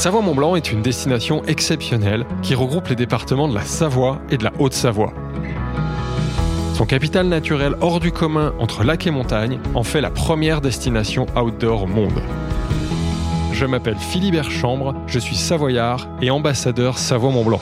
Savoie-Mont-Blanc est une destination exceptionnelle qui regroupe les départements de la Savoie et de la Haute-Savoie. Son capital naturel hors du commun entre lac et montagne en fait la première destination outdoor au monde. Je m'appelle Philibert Chambre, je suis savoyard et ambassadeur Savoie-Mont-Blanc.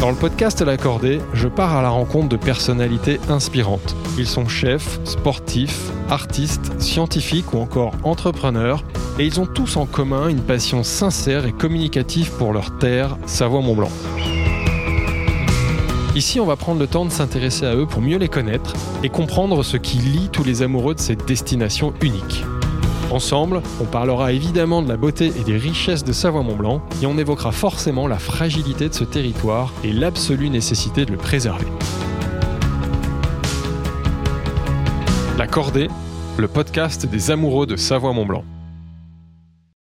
Dans le podcast L'Accordé, je pars à la rencontre de personnalités inspirantes. Ils sont chefs, sportifs, artistes, scientifiques ou encore entrepreneurs, et ils ont tous en commun une passion sincère et communicative pour leur terre, Savoie-Mont-Blanc. Ici, on va prendre le temps de s'intéresser à eux pour mieux les connaître et comprendre ce qui lie tous les amoureux de cette destination unique. Ensemble, on parlera évidemment de la beauté et des richesses de Savoie-Mont-Blanc et on évoquera forcément la fragilité de ce territoire et l'absolue nécessité de le préserver. Cordée, le podcast des amoureux de Savoie-Mont-Blanc.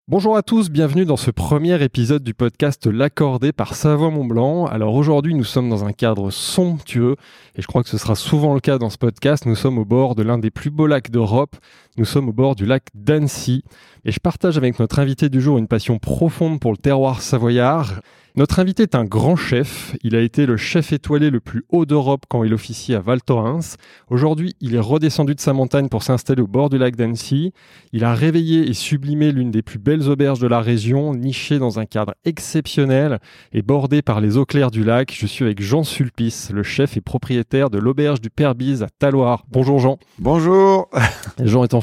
Bonjour à tous, bienvenue dans ce premier épisode du podcast L'accordé par Savoie-Mont-Blanc. Alors aujourd'hui, nous sommes dans un cadre somptueux et je crois que ce sera souvent le cas dans ce podcast. Nous sommes au bord de l'un des plus beaux lacs d'Europe. Nous sommes au bord du lac d'Annecy et je partage avec notre invité du jour une passion profonde pour le terroir savoyard. Notre invité est un grand chef. Il a été le chef étoilé le plus haut d'Europe quand il officiait à Val Thorens. Aujourd'hui, il est redescendu de sa montagne pour s'installer au bord du lac d'Annecy. Il a réveillé et sublimé l'une des plus belles auberges de la région, nichée dans un cadre exceptionnel et bordée par les eaux claires du lac. Je suis avec Jean Sulpice, le chef et propriétaire de l'auberge du Père Bise à Taloir. Bonjour Jean. Bonjour. Jean est en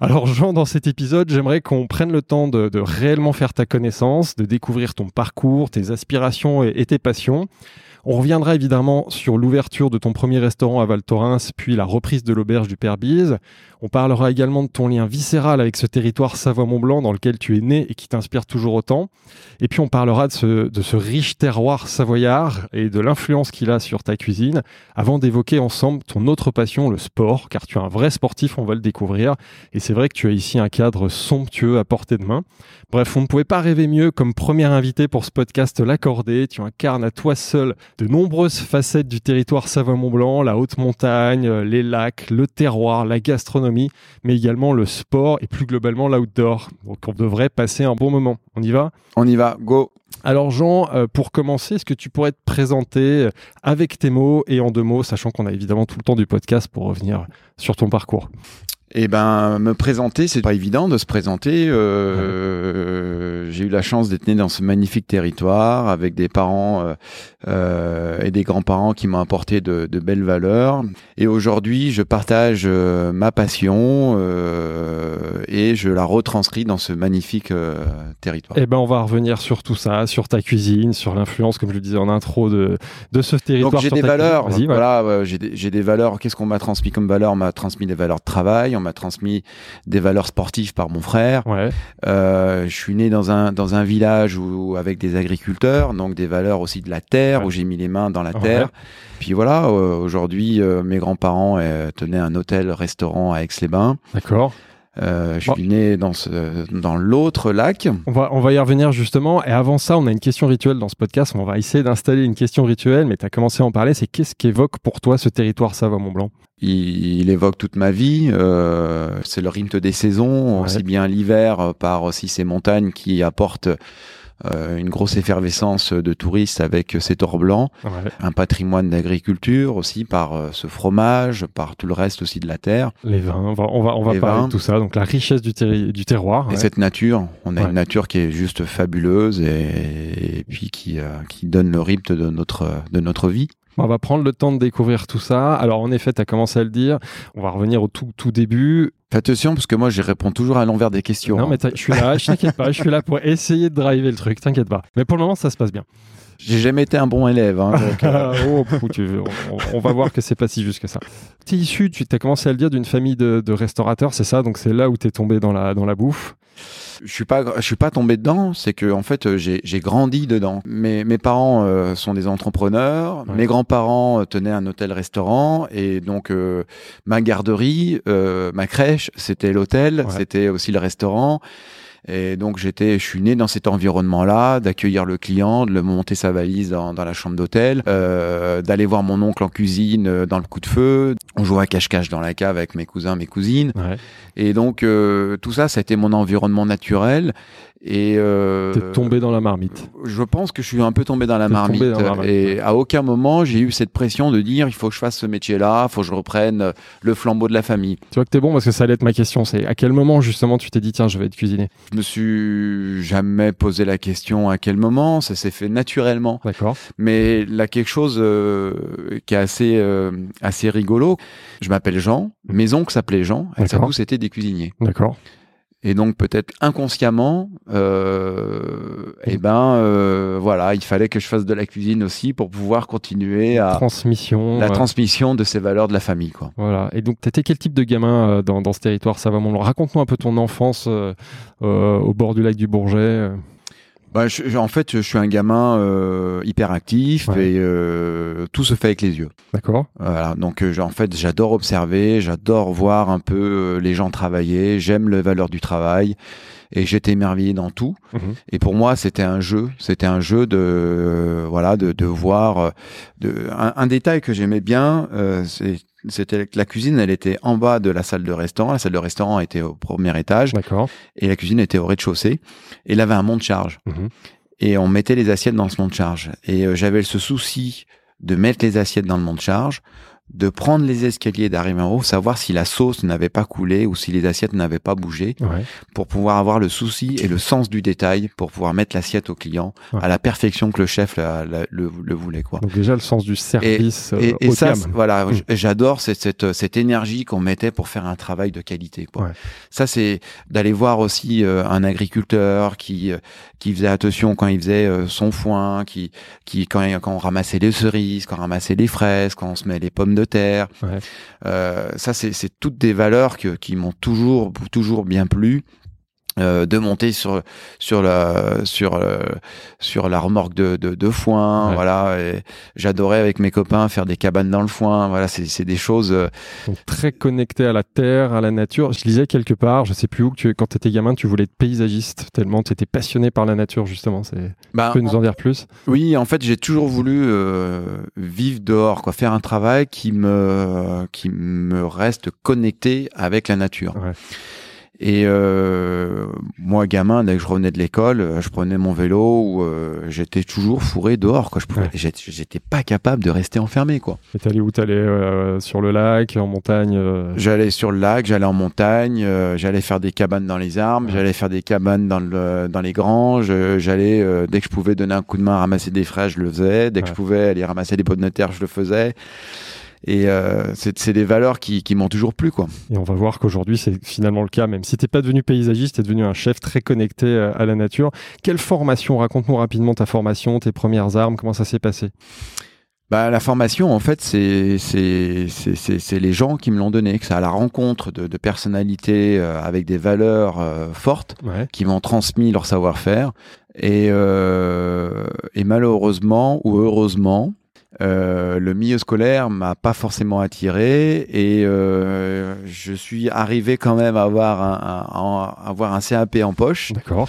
Alors Jean, dans cet épisode, j'aimerais qu'on prenne le temps de réellement faire ta connaissance, de découvrir ton parcours tes aspirations et, tes passions. On reviendra évidemment sur l'ouverture de ton premier restaurant à Val Thorens, puis la reprise de l'auberge du Père Bise. On parlera également de ton lien viscéral avec ce territoire Savoie-Mont-Blanc dans lequel tu es né et qui t'inspire toujours autant. Et puis on parlera de ce, riche terroir savoyard et de l'influence qu'il a sur ta cuisine, avant d'évoquer ensemble ton autre passion, le sport, car tu es un vrai sportif, on va le découvrir. Et c'est vrai que tu as ici un cadre somptueux à portée de main. Bref, on ne pouvait pas rêver mieux comme premier invité pour ce podcast L'accordé. Tu incarnes à toi seul de nombreuses facettes du territoire Savoie-Mont-Blanc, la haute montagne, les lacs, le terroir, la gastronomie mais également le sport et plus globalement l'outdoor. Donc on devrait passer un bon moment. On y va? On y va, go alors Jean, euh, pour commencer, est-ce que tu pourrais te présenter euh, avec tes mots et en deux mots, sachant qu'on a évidemment tout le temps du podcast pour revenir sur ton parcours? Eh ben, me présenter, c'est pas évident de se présenter. Euh, J'ai eu la chance d'être né dans ce magnifique territoire avec des parents euh, euh, et des grands-parents qui m'ont apporté de, de, belles valeurs. Et aujourd'hui, je partage ma passion et je la retranscris dans ce magnifique territoire. Eh ben, on va revenir sur tout ça, sur ta cuisine, sur l'influence, comme je le disais en intro, de, de ce territoire. Donc j'ai des valeurs. Voilà, j'ai des, des, valeurs. Qu'est-ce qu'on m'a transmis comme valeur? On m'a transmis des valeurs de travail m'a transmis des valeurs sportives par mon frère. Euh, je suis né dans un dans un village où avec des agriculteurs, donc des valeurs aussi de la terre où j'ai mis les mains dans la terre. Puis voilà, euh, aujourd'hui euh, mes grands-parents tenaient un hôtel-restaurant à Aix-les-Bains. D'accord. Euh, je suis né dans, ce, dans l'autre lac. On va, on va y revenir justement. Et avant ça, on a une question rituelle dans ce podcast. On va essayer d'installer une question rituelle, mais tu as commencé à en parler. C'est qu'est-ce qu'évoque pour toi ce territoire Savoie-Mont-Blanc il, il, évoque toute ma vie. Euh, c'est le rythme des saisons, aussi bien l'hiver euh, par aussi ces montagnes qui apportent euh, une grosse effervescence de touristes avec ces tors blancs, un patrimoine d'agriculture aussi par euh, ce fromage, par tout le reste aussi de la terre. Les vins, on va, on va, on va parler de tout ça, donc la richesse du, du terroir. Et cette nature, on a une nature qui est juste fabuleuse et, et puis qui, euh, qui donne le rythme de notre, de notre vie. On va prendre le temps de découvrir tout ça. Alors en effet, tu as commencé à le dire. On va revenir au tout, tout début. Fais attention parce que moi je réponds toujours à l'envers des questions. Non mais je suis là, je t'inquiète pas, je suis là pour essayer de driver le truc, t'inquiète pas. Mais pour le moment ça se passe bien. J'ai jamais été un bon élève. Hein, euh. oh, on, va voir que c'est pas si juste que ça. Tu es issu, tu as commencé à le dire, d'une famille de, de restaurateurs, c'est ça? Donc c'est là où tu es tombé dans la, dans la bouffe? Je suis pas, je suis pas tombé dedans. C'est que en fait, j'ai grandi dedans. Mes, mes parents euh, sont des entrepreneurs. Mes grands-parents euh, tenaient un hôtel-restaurant et donc euh, ma garderie, ma crèche, c'était l'hôtel, c'était aussi le restaurant. Et donc j'étais, je suis né dans cet environnement-là, d'accueillir le client, de le monter sa valise dans, dans la chambre d'hôtel, euh, d'aller voir mon oncle en cuisine euh, dans le coup de feu. On jouait à cache-cache dans la cave avec mes cousins, mes cousines. Ouais. Et donc euh, tout ça, ça a été mon environnement naturel. Et euh, T'es tombé dans la marmite. je pense que je suis un peu tombé dans la marmite. dans la marmite, et à aucun moment j'ai eu cette pression de dire il faut que je fasse ce métier-là, il faut que je reprenne le flambeau de la famille. Tu vois que t'es bon parce que ça allait être ma question. C'est à quel moment justement tu t'es dit tiens je vais être cuisinier? Je me suis jamais posé la question à quel moment, ça s'est fait naturellement. D'accord. Mais là, quelque chose euh, qui est assez, euh, assez rigolo. Je m'appelle Jean, mes oncles s'appelaient Jean, et ça tous étaient des cuisiniers. D'accord. Et donc peut-être inconsciemment, euh, eh ben euh, voilà, il fallait que je fasse de la cuisine aussi pour pouvoir continuer à Transmission. la transmission de ces valeurs de la famille, quoi. Voilà. Et donc, t'étais quel type de gamin euh, dans, dans ce territoire Savamont Raconte-nous un peu ton enfance euh, au bord du lac du Bourget. Bah, je- en fait, je suis un gamin euh, hyper actif Ouais. et euh, tout se fait avec les yeux. D'accord. Voilà, donc euh, en fait, j'adore observer, j'adore voir un peu euh, les gens travailler, j'aime les valeurs du travail et j'étais émerveillé dans tout. Mhm. Et pour moi, c'était un jeu, c'était un jeu de euh, voilà de, de voir de un, un détail que j'aimais bien, euh, c'est c'était la cuisine, elle était en bas de la salle de restaurant. La salle de restaurant était au premier étage D'accord. et la cuisine était au rez-de-chaussée. Et il avait un monte-charge Mhm. et on mettait les assiettes dans ce monte-charge. Et euh, j'avais ce souci de mettre les assiettes dans le monte-charge, de prendre les escaliers, d'arriver en haut, savoir si la sauce n'avait pas coulé ou si les assiettes n'avaient pas bougé, Ouais. pour pouvoir avoir le souci et le sens du détail, pour pouvoir mettre l'assiette au client Ouais. à la perfection que le chef la- la- le, le voulait. quoi. Donc déjà le sens du service euh, Et, de ça, voilà, Mm. j- j'adore cette, cette, cette énergie qu'on mettait pour faire un travail de qualité. Quoi. Ouais. Ça, c'est d'aller voir aussi euh, un agriculteur qui euh, qui faisait attention quand il faisait euh, son foin, qui qui quand, quand on ramassait les cerises, quand on ramassait les fraises, quand on se met les pommes de terre. Ouais. Euh, ça, c'est c'est toutes des valeurs que, qui m'ont toujours toujours bien plu. Euh, de monter sur sur la sur euh, sur la remorque de de, de foin Ouais. voilà j'adorais avec mes copains faire des cabanes dans le foin voilà c'est c'est des choses euh, Donc très connecté à la terre, à la nature. Je lisais quelque part, je sais plus où, que tu, quand tu étais gamin, tu voulais être paysagiste tellement tu étais passionné par la nature justement. C'est... bah, Tu peux nous en dire plus? Oui, en fait, j'ai toujours voulu euh, vivre dehors, quoi, faire un travail qui me qui me reste connecté avec la nature. Ouais. Et euh, moi, gamin, dès que je revenais de l'école, euh, je prenais mon vélo ou euh, j'étais toujours fourré dehors, quoi. Je pouvais, Ouais. j'étais, pas capable de rester enfermé, quoi. Et allé où T'allais euh, sur le lac, en montagne euh, J'allais sur le lac, j'allais en montagne, euh, j'allais faire des cabanes dans les arbres, Ouais. j'allais faire des cabanes dans le dans les granges, j'allais euh, dès que je pouvais donner un coup de main à ramasser des fraises, je le faisais, dès que Ouais. je pouvais aller ramasser des pommes de terre, je le faisais. Et euh, c'est des valeurs qui, qui m'ont toujours plu, quoi. Et on va voir qu'aujourd'hui, c'est finalement le cas. Même si t'es pas devenu paysagiste, t'es devenu un chef très connecté euh, à la nature. Quelle formation? Raconte-nous rapidement ta formation, tes premières armes, comment ça s'est passé? Bah, la formation, en fait, c'est c'est c'est c'est c'est les gens qui me l'ont donné, que c'est à la rencontre de, de personnalités euh, avec des valeurs euh, fortes Ouais. qui m'ont transmis leur savoir-faire. Et, euh, et malheureusement ou heureusement, euh, le milieu scolaire m'a pas forcément attiré et euh, je suis arrivé quand même à avoir un, un- à avoir un CAP en poche D'accord.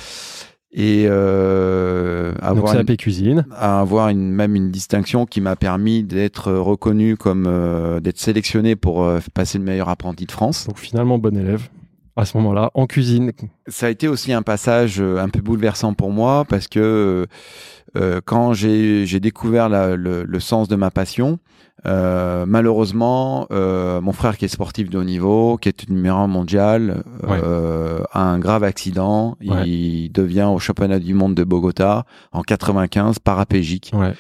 et euh, Donc avoir une, CAP cuisine. à avoir une, même une distinction qui m'a permis d'être reconnu comme euh, d'être sélectionné pour euh, passer le meilleur apprenti de France. Donc finalement bon élève. À ce moment-là, en cuisine. ça a été aussi un passage euh, un peu bouleversant pour moi parce que euh, quand j'ai découvert la- le, le sens de ma passion, euh, malheureusement, euh, mon frère qui est sportif de haut niveau, qui est numéro un mondial, euh, a un grave accident. Ouais. Il devient au championnat du monde de Bogota en 95 paraplégique. Ouais.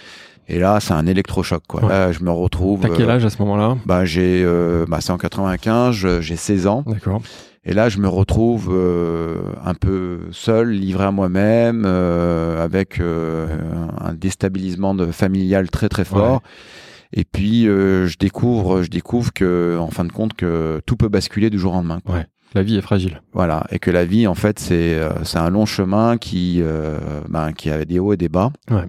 Et là, c'est un électrochoc. Quoi. Ouais. Là, je me retrouve. T'as quel euh, âge à ce moment-là? bah, j'ai, euh, bah, c'est en 95, je- j'ai 16 ans. D'accord. Et là, je me retrouve euh, un peu seul, livré à moi-même, euh, avec euh, un déstabilisement de familial très très fort. Et puis, euh, je découvre, je découvre que, en fin de compte, que tout peut basculer du jour au lendemain. quoi. Ouais. La vie est fragile. Voilà, et que la vie, en fait, c'est euh, c'est un long chemin qui euh, ben, qui avait des hauts et des bas. Ouais.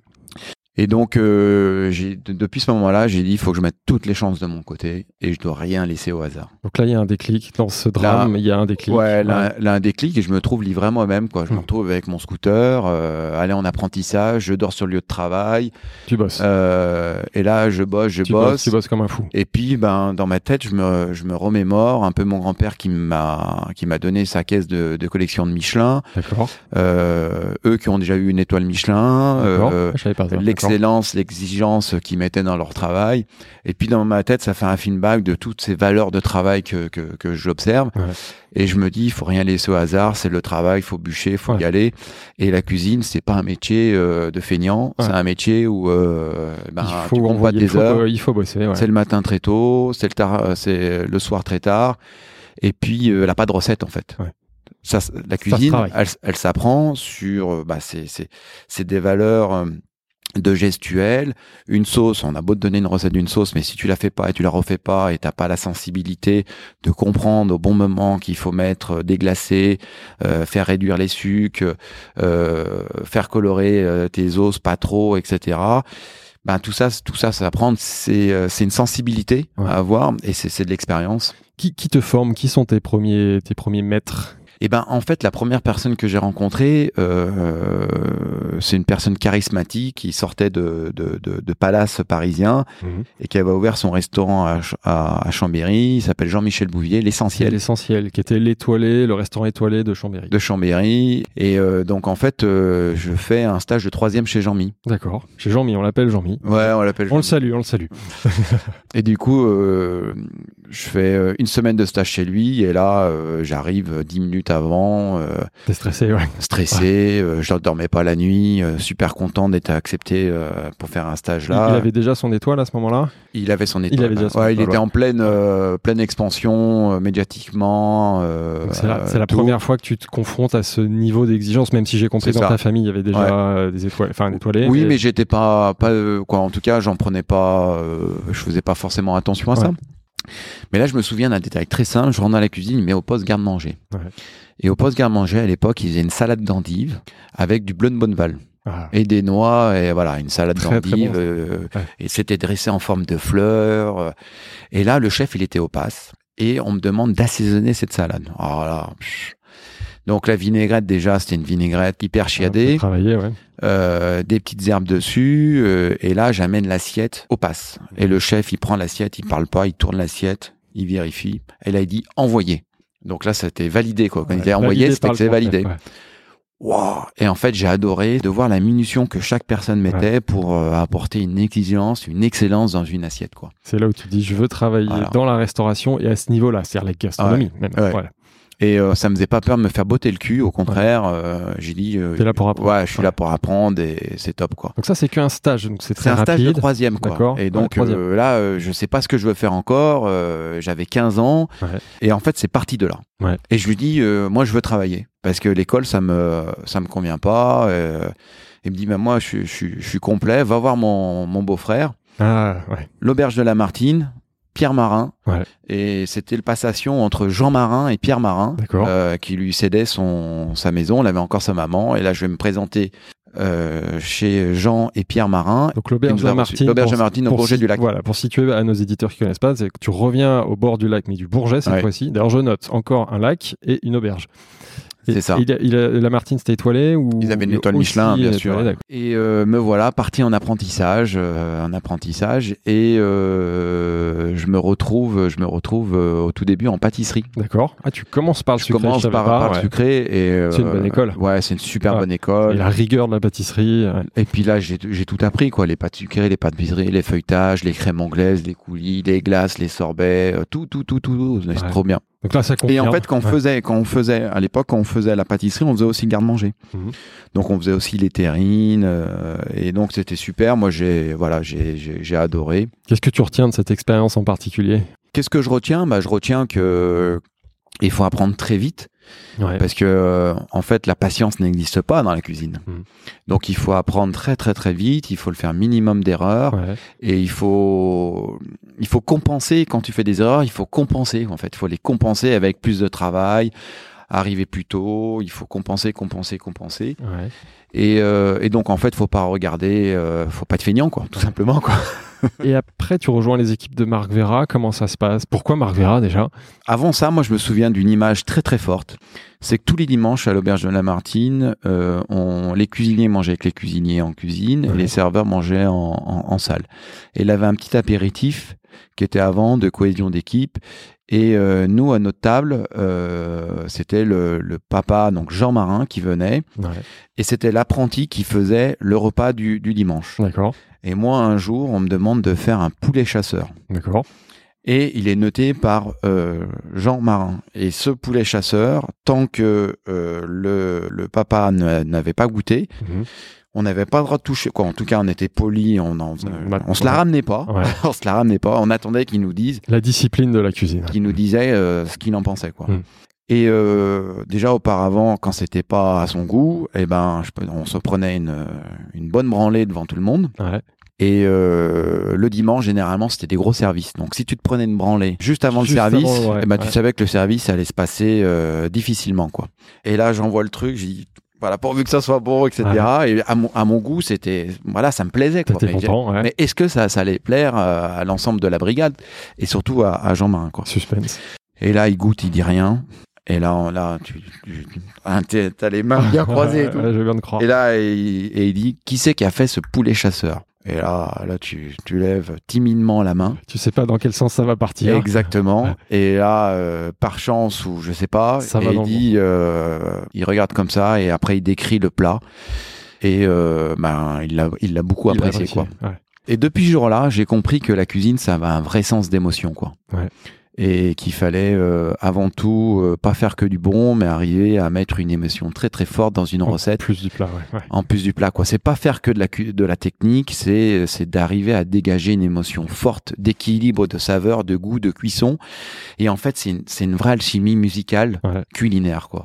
Et donc, euh, depuis ce moment-là, j'ai dit, il faut que je mette toutes les chances de mon côté et je dois rien laisser au hasard. Donc là, il y a un déclic. Dans ce drame, il y a un déclic. Ouais, là, là, un déclic et je me trouve livré à moi-même. Quoi. Je me Mm. retrouve avec mon scooter, euh, aller en apprentissage, je dors sur le lieu de travail. Tu bosses. Euh, et là, je bosse, je tu bosse. bosses. Tu bosses comme un fou. Et puis, ben, dans ma tête, je me, je me remémore un peu mon grand-père qui m'a, qui m'a donné sa caisse de, de collection de Michelin. D'accord. Euh, eux qui ont déjà eu une étoile Michelin. D'accord. euh, Je savais pas. L'excellence, l'exigence qu'ils mettaient dans leur travail. Et puis dans ma tête, ça fait un feedback de toutes ces valeurs de travail que, que, que j'observe. Ouais. Et je me dis, il faut rien laisser au hasard, c'est le travail, il faut bûcher, il faut Ouais. y aller. Et la cuisine, c'est pas un métier euh, de feignant, Ouais. c'est un métier où euh, ben, il faut tu envoyer, il faut, heures. il faut bosser. ouais. C'est le matin très tôt, c'est le, tard- euh, c'est le soir très tard. Et puis, elle n'a pas de recette, en fait. Ouais. Ça, la cuisine, elle, elle s'apprend sur, bah, c'est, c'est, c'est des valeurs de gestuelle. Une sauce, on a beau te donner une recette d'une sauce, mais si tu la fais pas et tu la refais pas et t'as pas la sensibilité de comprendre au bon moment qu'il faut mettre euh, déglacer, euh, faire réduire les sucres, euh, faire colorer euh, tes os pas trop, etc ben tout ça, tout ça, ça apprendre, c'est euh, c'est une sensibilité Ouais. à avoir et c'est c'est de l'expérience. Qui, qui te forme? Qui sont tes premiers, tes premiers maîtres? Et ben en fait, la première personne que j'ai rencontrée, euh, c'est une personne charismatique qui sortait de de, de, de palace parisien et qui avait ouvert son restaurant à, à, à Chambéry. Il s'appelle Jean-Michel Bouvier, l'essentiel l'essentiel, qui était l'étoilé, le restaurant étoilé de Chambéry. de Chambéry. Et euh, donc en fait, euh, je fais un stage de troisième chez Jean-Mi. D'accord. Chez Jean-Mi, on l'appelle Jean-Mi. Ouais, on l'appelle. On le salue, on le salue. Et du coup, euh, je fais euh, une semaine de stage chez lui et là, euh, j'arrive dix minutes avant, euh, T'es stressé, ouais. stressé, euh, je ne dormais pas la nuit, euh, super content d'être accepté euh, pour faire un stage Il, là. il avait déjà son étoile à ce moment-là? Il avait son étoile. avait déjà son ouais, il était en pleine, euh, pleine expansion euh, médiatiquement. euh, C'est la, première fois que tu te confrontes à ce niveau d'exigence, même si j'ai compris dans ça. ta famille, il y avait déjà Ouais. euh, des étoiles, enfin étoilé. Oui, mais j'étais pas, pas euh, quoi. En tout cas, j'en prenais pas. euh, je faisais pas forcément attention à ça. Mais là, je me souviens d'un détail très simple. Je rentre dans la cuisine, mais au poste garde-manger. Ouais. Et au poste garde-manger, à l'époque, ils faisaient une salade d'endive avec du bleu de Bonneval Ah, et des noix et voilà une salade Très, très d'endive. bon. euh, Ouais. Et c'était dressé en forme de fleurs. euh. Et là, le chef, il était au passe et on me demande d'assaisonner cette salade. Là, pff. donc la vinaigrette déjà, c'était une vinaigrette hyper chiadée Travailler, ouais. Euh, des petites herbes dessus, euh, et là j'amène l'assiette au pass. Et le chef, il prend l'assiette, il parle pas, il tourne l'assiette, il vérifie, et là il dit envoyer. Donc là, c'était validé quoi. Quand il Ouais, envoyer, validé c'était que c'est validé. ouais. Wow. Et en fait, j'ai adoré de voir la minution que chaque personne mettait pour euh, apporter une exigence, une excellence dans une assiette quoi. C'est là où tu dis, je veux travailler Voilà. dans la restauration et à ce niveau-là, c'est-à-dire la gastronomie même. Ouais. Et euh, ça me faisait pas peur de me faire botter le cul, au contraire, euh, j'ai dit. euh, T'es là pour apprendre. Ouais, je suis Ouais. là pour apprendre et c'est top quoi. Donc ça, c'est qu'un stage, donc c'est très C'est un stage de rapide. troisième, quoi. Et donc euh, là, euh, je sais pas ce que je veux faire encore. J'avais 15 ans. Ouais. Et en fait, c'est parti de là. Et je lui dis, moi, je veux travailler parce que l'école, ça me, ça me convient pas. euh, il me dit, mais moi, je, suis- je, je suis complet. Va voir mon, mon beau-frère, Ah, ouais. l'auberge de la Martine, Pierre Marin. Ouais. Et c'était le passation entre Jean Marin et Pierre Marin, euh, qui lui cédait son, sa maison. Il avait encore sa maman. Et là, je vais me présenter euh, chez Jean et Pierre Marin. Donc l'auberge. Martine. Martine au Bourget si- du Lac. Voilà, pour situer à nos éditeurs qui connaissent pas, c'est que tu reviens au bord du lac, mais du Bourget cette Ouais. fois-ci. D'ailleurs, je note encore un lac et une auberge. Et- C'est ça. et il a- il a- la Martine, c'était étoilé ou Ils avaient une il- étoile Michelin, bien étoilé, sûr. Et euh, me voilà parti en apprentissage, euh, en apprentissage, et euh, je me retrouve, je me retrouve euh, au tout début en pâtisserie. D'accord. Ah, tu commences par le Je sucré. commence savais par, pas, par ouais. le sucré et euh, C'est une bonne école. Ouais, c'est une super Ouais. bonne Et école. la rigueur de la pâtisserie. ouais. Et puis là, j'ai tout appris quoi, les pâtes sucrées, les pâtes brisées, les feuilletages, les crèmes anglaises, les coulis, les glaces, les sorbets, euh, tout, tout, tout, tout, tout. c'est Ouais. trop bien. Donc là, ça Et en fait, quand on Ouais. faisait, quand on faisait, à l'époque, quand on faisait la pâtisserie, on faisait aussi le garde-manger. Mhm. Donc on faisait aussi les terrines, euh, et donc c'était super. Moi, j'ai, voilà, j'ai, j'ai, j'ai adoré. Qu'est-ce que tu retiens de cette expérience en particulier? Qu'est-ce que je retiens? Bah, je retiens que il faut apprendre très vite, Ouais. parce que euh, en fait, la patience n'existe pas dans la cuisine. Mhm. Donc il faut apprendre très très très vite. Il faut le faire minimum d'erreurs, Ouais. et il faut, il faut compenser quand tu fais des erreurs. Il faut compenser en fait. Il faut les compenser avec plus de travail arriver plus tôt, il faut compenser, compenser, compenser. Ouais. Et, euh, et donc en fait, faut pas regarder, euh, faut pas être feignant, quoi, tout simplement, quoi. Et après, tu rejoins les équipes de Marc Vera. Comment ça se passe? Pourquoi Marc Vera déjà? Avant ça, moi, je me souviens d'une image très très forte. C'est que tous les dimanches à l'auberge de Lamartine, euh, on, les cuisiniers mangeaient avec les cuisiniers en cuisine et les serveurs mangeaient en, en, en salle. Et il avait un petit apéritif qui était avant de cohésion d'équipe. Et euh, nous, à notre table, euh, c'était le, le papa, donc Jean Marin, qui venait. Ouais. Et c'était l'apprenti qui faisait le repas du, du dimanche. D'accord. Et moi, un jour, on me demande de faire un poulet chasseur. D'accord. Et il est noté par euh, Jean Marin. Et ce poulet chasseur, tant que euh, le, le papa ne- n'avait pas goûté, Mhm. on n'avait pas le droit de toucher. Quoi. En tout cas, on était poli, on, en- Bah, on se la ramenait pas. Ouais. on se la ramenait pas. On attendait qu'il nous dise, La discipline de la cuisine. qu'il nous disait euh, ce qu'il en pensait. Quoi. Mm. Et euh, déjà auparavant, quand c'était pas à son goût, eh ben, je on se prenait une, une bonne branlée devant tout le monde. Ouais. Et euh, le dimanche, généralement, c'était des gros services. Donc, si tu te prenais une branlée juste avant Juste le service, avant, ouais, eh ben, ouais. tu savais que le service allait se passer euh, difficilement, quoi. Et là, j'envoie le truc, j'ai dit, voilà, pourvu que ça soit bon, etc. Et à mon, à mon goût, c'était, voilà, ça me plaisait, quoi. Mais, content, ouais. mais est-ce que ça, ça allait plaire euh, à l'ensemble de la brigade? Et surtout à, à Jean Marin, quoi. Suspense. Et là, il goûte, il dit rien. Et là, on- là, tu, tu ah, t'as les mains bien croisées et tout. Je viens de croire. Et là, et, et il dit Qui c'est qui a fait ce poulet chasseur? Et là, là tu, tu lèves timidement la main. Tu sais pas dans quel sens ça va partir. Exactement. Ouais. Et là, euh, par chance ou je sais pas, Ça et va il dit euh, Il regarde comme ça et après il décrit le plat. Et euh, ben, il l'a il l'a beaucoup Il apprécié, quoi. Ouais. Et depuis ce jour-là, j'ai compris que la cuisine, ça avait un vrai sens d'émotion, quoi. Ouais. Et qu'il fallait euh, avant tout euh, pas faire que du bon, mais arriver à mettre une émotion très très forte dans une En recette Plus du plat, ouais. ouais. en plus du plat quoi c'est pas faire que de la de la technique c'est c'est d'arriver à dégager une émotion forte d'équilibre de saveur de goût de cuisson et en fait c'est une, c'est une vraie alchimie musicale Ouais. culinaire quoi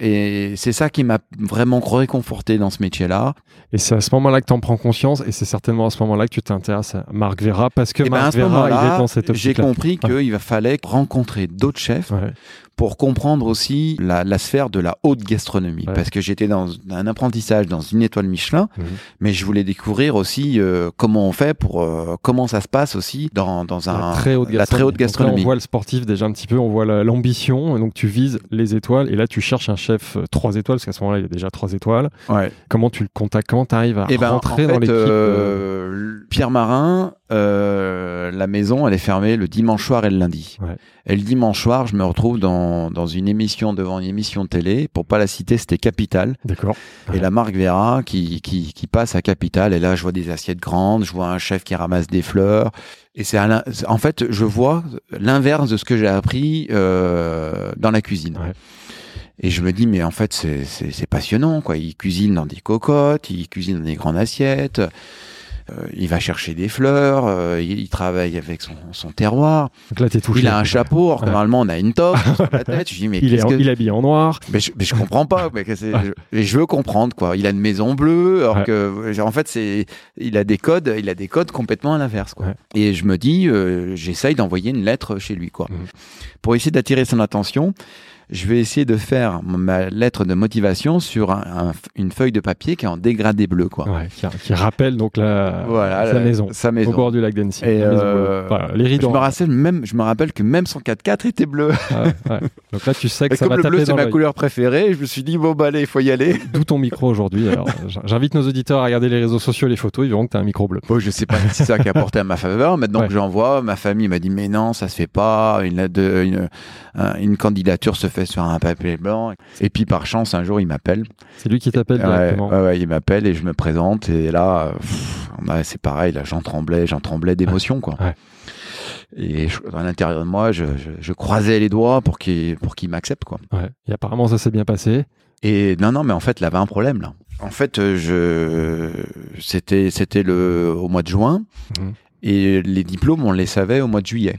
et c'est ça qui m'a vraiment réconforté dans ce métier là Et c'est à ce moment-là que tu en prends conscience, et c'est certainement à ce moment-là que tu t'intéresses à Marc Vera, parce que et ben à Marc ce Vera, il est dans cette j'ai compris qu'il rencontrer d'autres chefs. Pour comprendre aussi la, la sphère de la haute gastronomie. Ouais. Parce que j'étais dans un apprentissage dans une étoile Michelin, Mhm. mais je voulais découvrir aussi euh, comment on fait pour euh, comment ça se passe aussi dans, dans un la très haute la très haute là, gastronomie. on voit le sportif déjà un petit peu, on voit la- l'ambition, donc tu vises les étoiles, et là tu cherches un chef euh, trois étoiles, parce qu'à ce moment-là il y a déjà trois étoiles. Ouais. Comment tu le contactes? Comment tu arrives à Et ben en rentrer fait, dans l'équipe euh, Pierre Marin, la maison, elle est fermée le dimanche soir et le lundi. Ouais. Et le dimanche soir, je me retrouve dans, dans une émission devant une émission télé. Pour pas la citer, c'était Capital. D'accord. Et la marque Vera qui, qui, qui passe à Capital. Et là, je vois des assiettes grandes, je vois un chef qui ramasse des fleurs. Et c'est en fait, je vois l'inverse de ce que j'ai appris euh, dans la cuisine. Ouais. Et je me dis, mais en fait, c'est- passionnant, quoi. Il cuisine dans des cocottes, il cuisine dans des grandes assiettes, il va chercher des fleurs, euh, il, il travaille avec son, son terroir. Donc là t'es touché. il a un chapeau, alors que normalement on a une toque sur la tête. Je dis, mais Il est, en- que- il est habillé en noir. mais je, mais je comprends pas. Mais je, veux comprendre quoi. Il a une maison bleue, alors Ouais. que en fait c'est, il a des codes, il a des codes complètement à l'inverse quoi. Ouais. Et je me dis, euh, j'essaye d'envoyer une lettre chez lui quoi, Mhm. pour essayer d'attirer son attention. Je vais essayer de faire ma lettre de motivation sur un- un- une feuille de papier qui est en dégradé bleu quoi. Ouais, qui, qui rappelle donc la, Voilà, sa la- maison. sa Au maison. bord du lac d'Annecy. Euh. Enfin, les Je rideaux. me rappelle même, je me rappelle que même son 4x4 était bleu. Ouais, ouais. Donc là, tu sais que Et ça comme va le bleu c'est ma couleur préférée, je me suis dit bon bah allez, il faut y aller. D'où ton micro aujourd'hui. J'invite nos auditeurs à regarder les réseaux sociaux, les photos. Ils verront que tu as un micro bleu. Bon, je sais pas si c'est ça qui a porté à ma faveur. Maintenant que j'en vois, ma famille m'a dit mais non, ça se fait pas. Une, un- une candidature se fait sur un papier blanc. Et puis par chance, un jour, il m'appelle. C'est lui qui t'appelle directement. ouais, ouais, il m'appelle et je me présente. Et là, c'est pareil. Là, j'en tremblais, j'en tremblais d'émotion, quoi. Et je- à l'intérieur de moi, je, je, je croisais les doigts pour qu'il pour qu'il m'accepte, quoi. Et apparemment, ça s'est bien passé. Et non, non, mais en fait, il avait un problème là. En fait, je c'était c'était le au mois de juin Mhm. et les diplômes, on les savait au mois de juillet.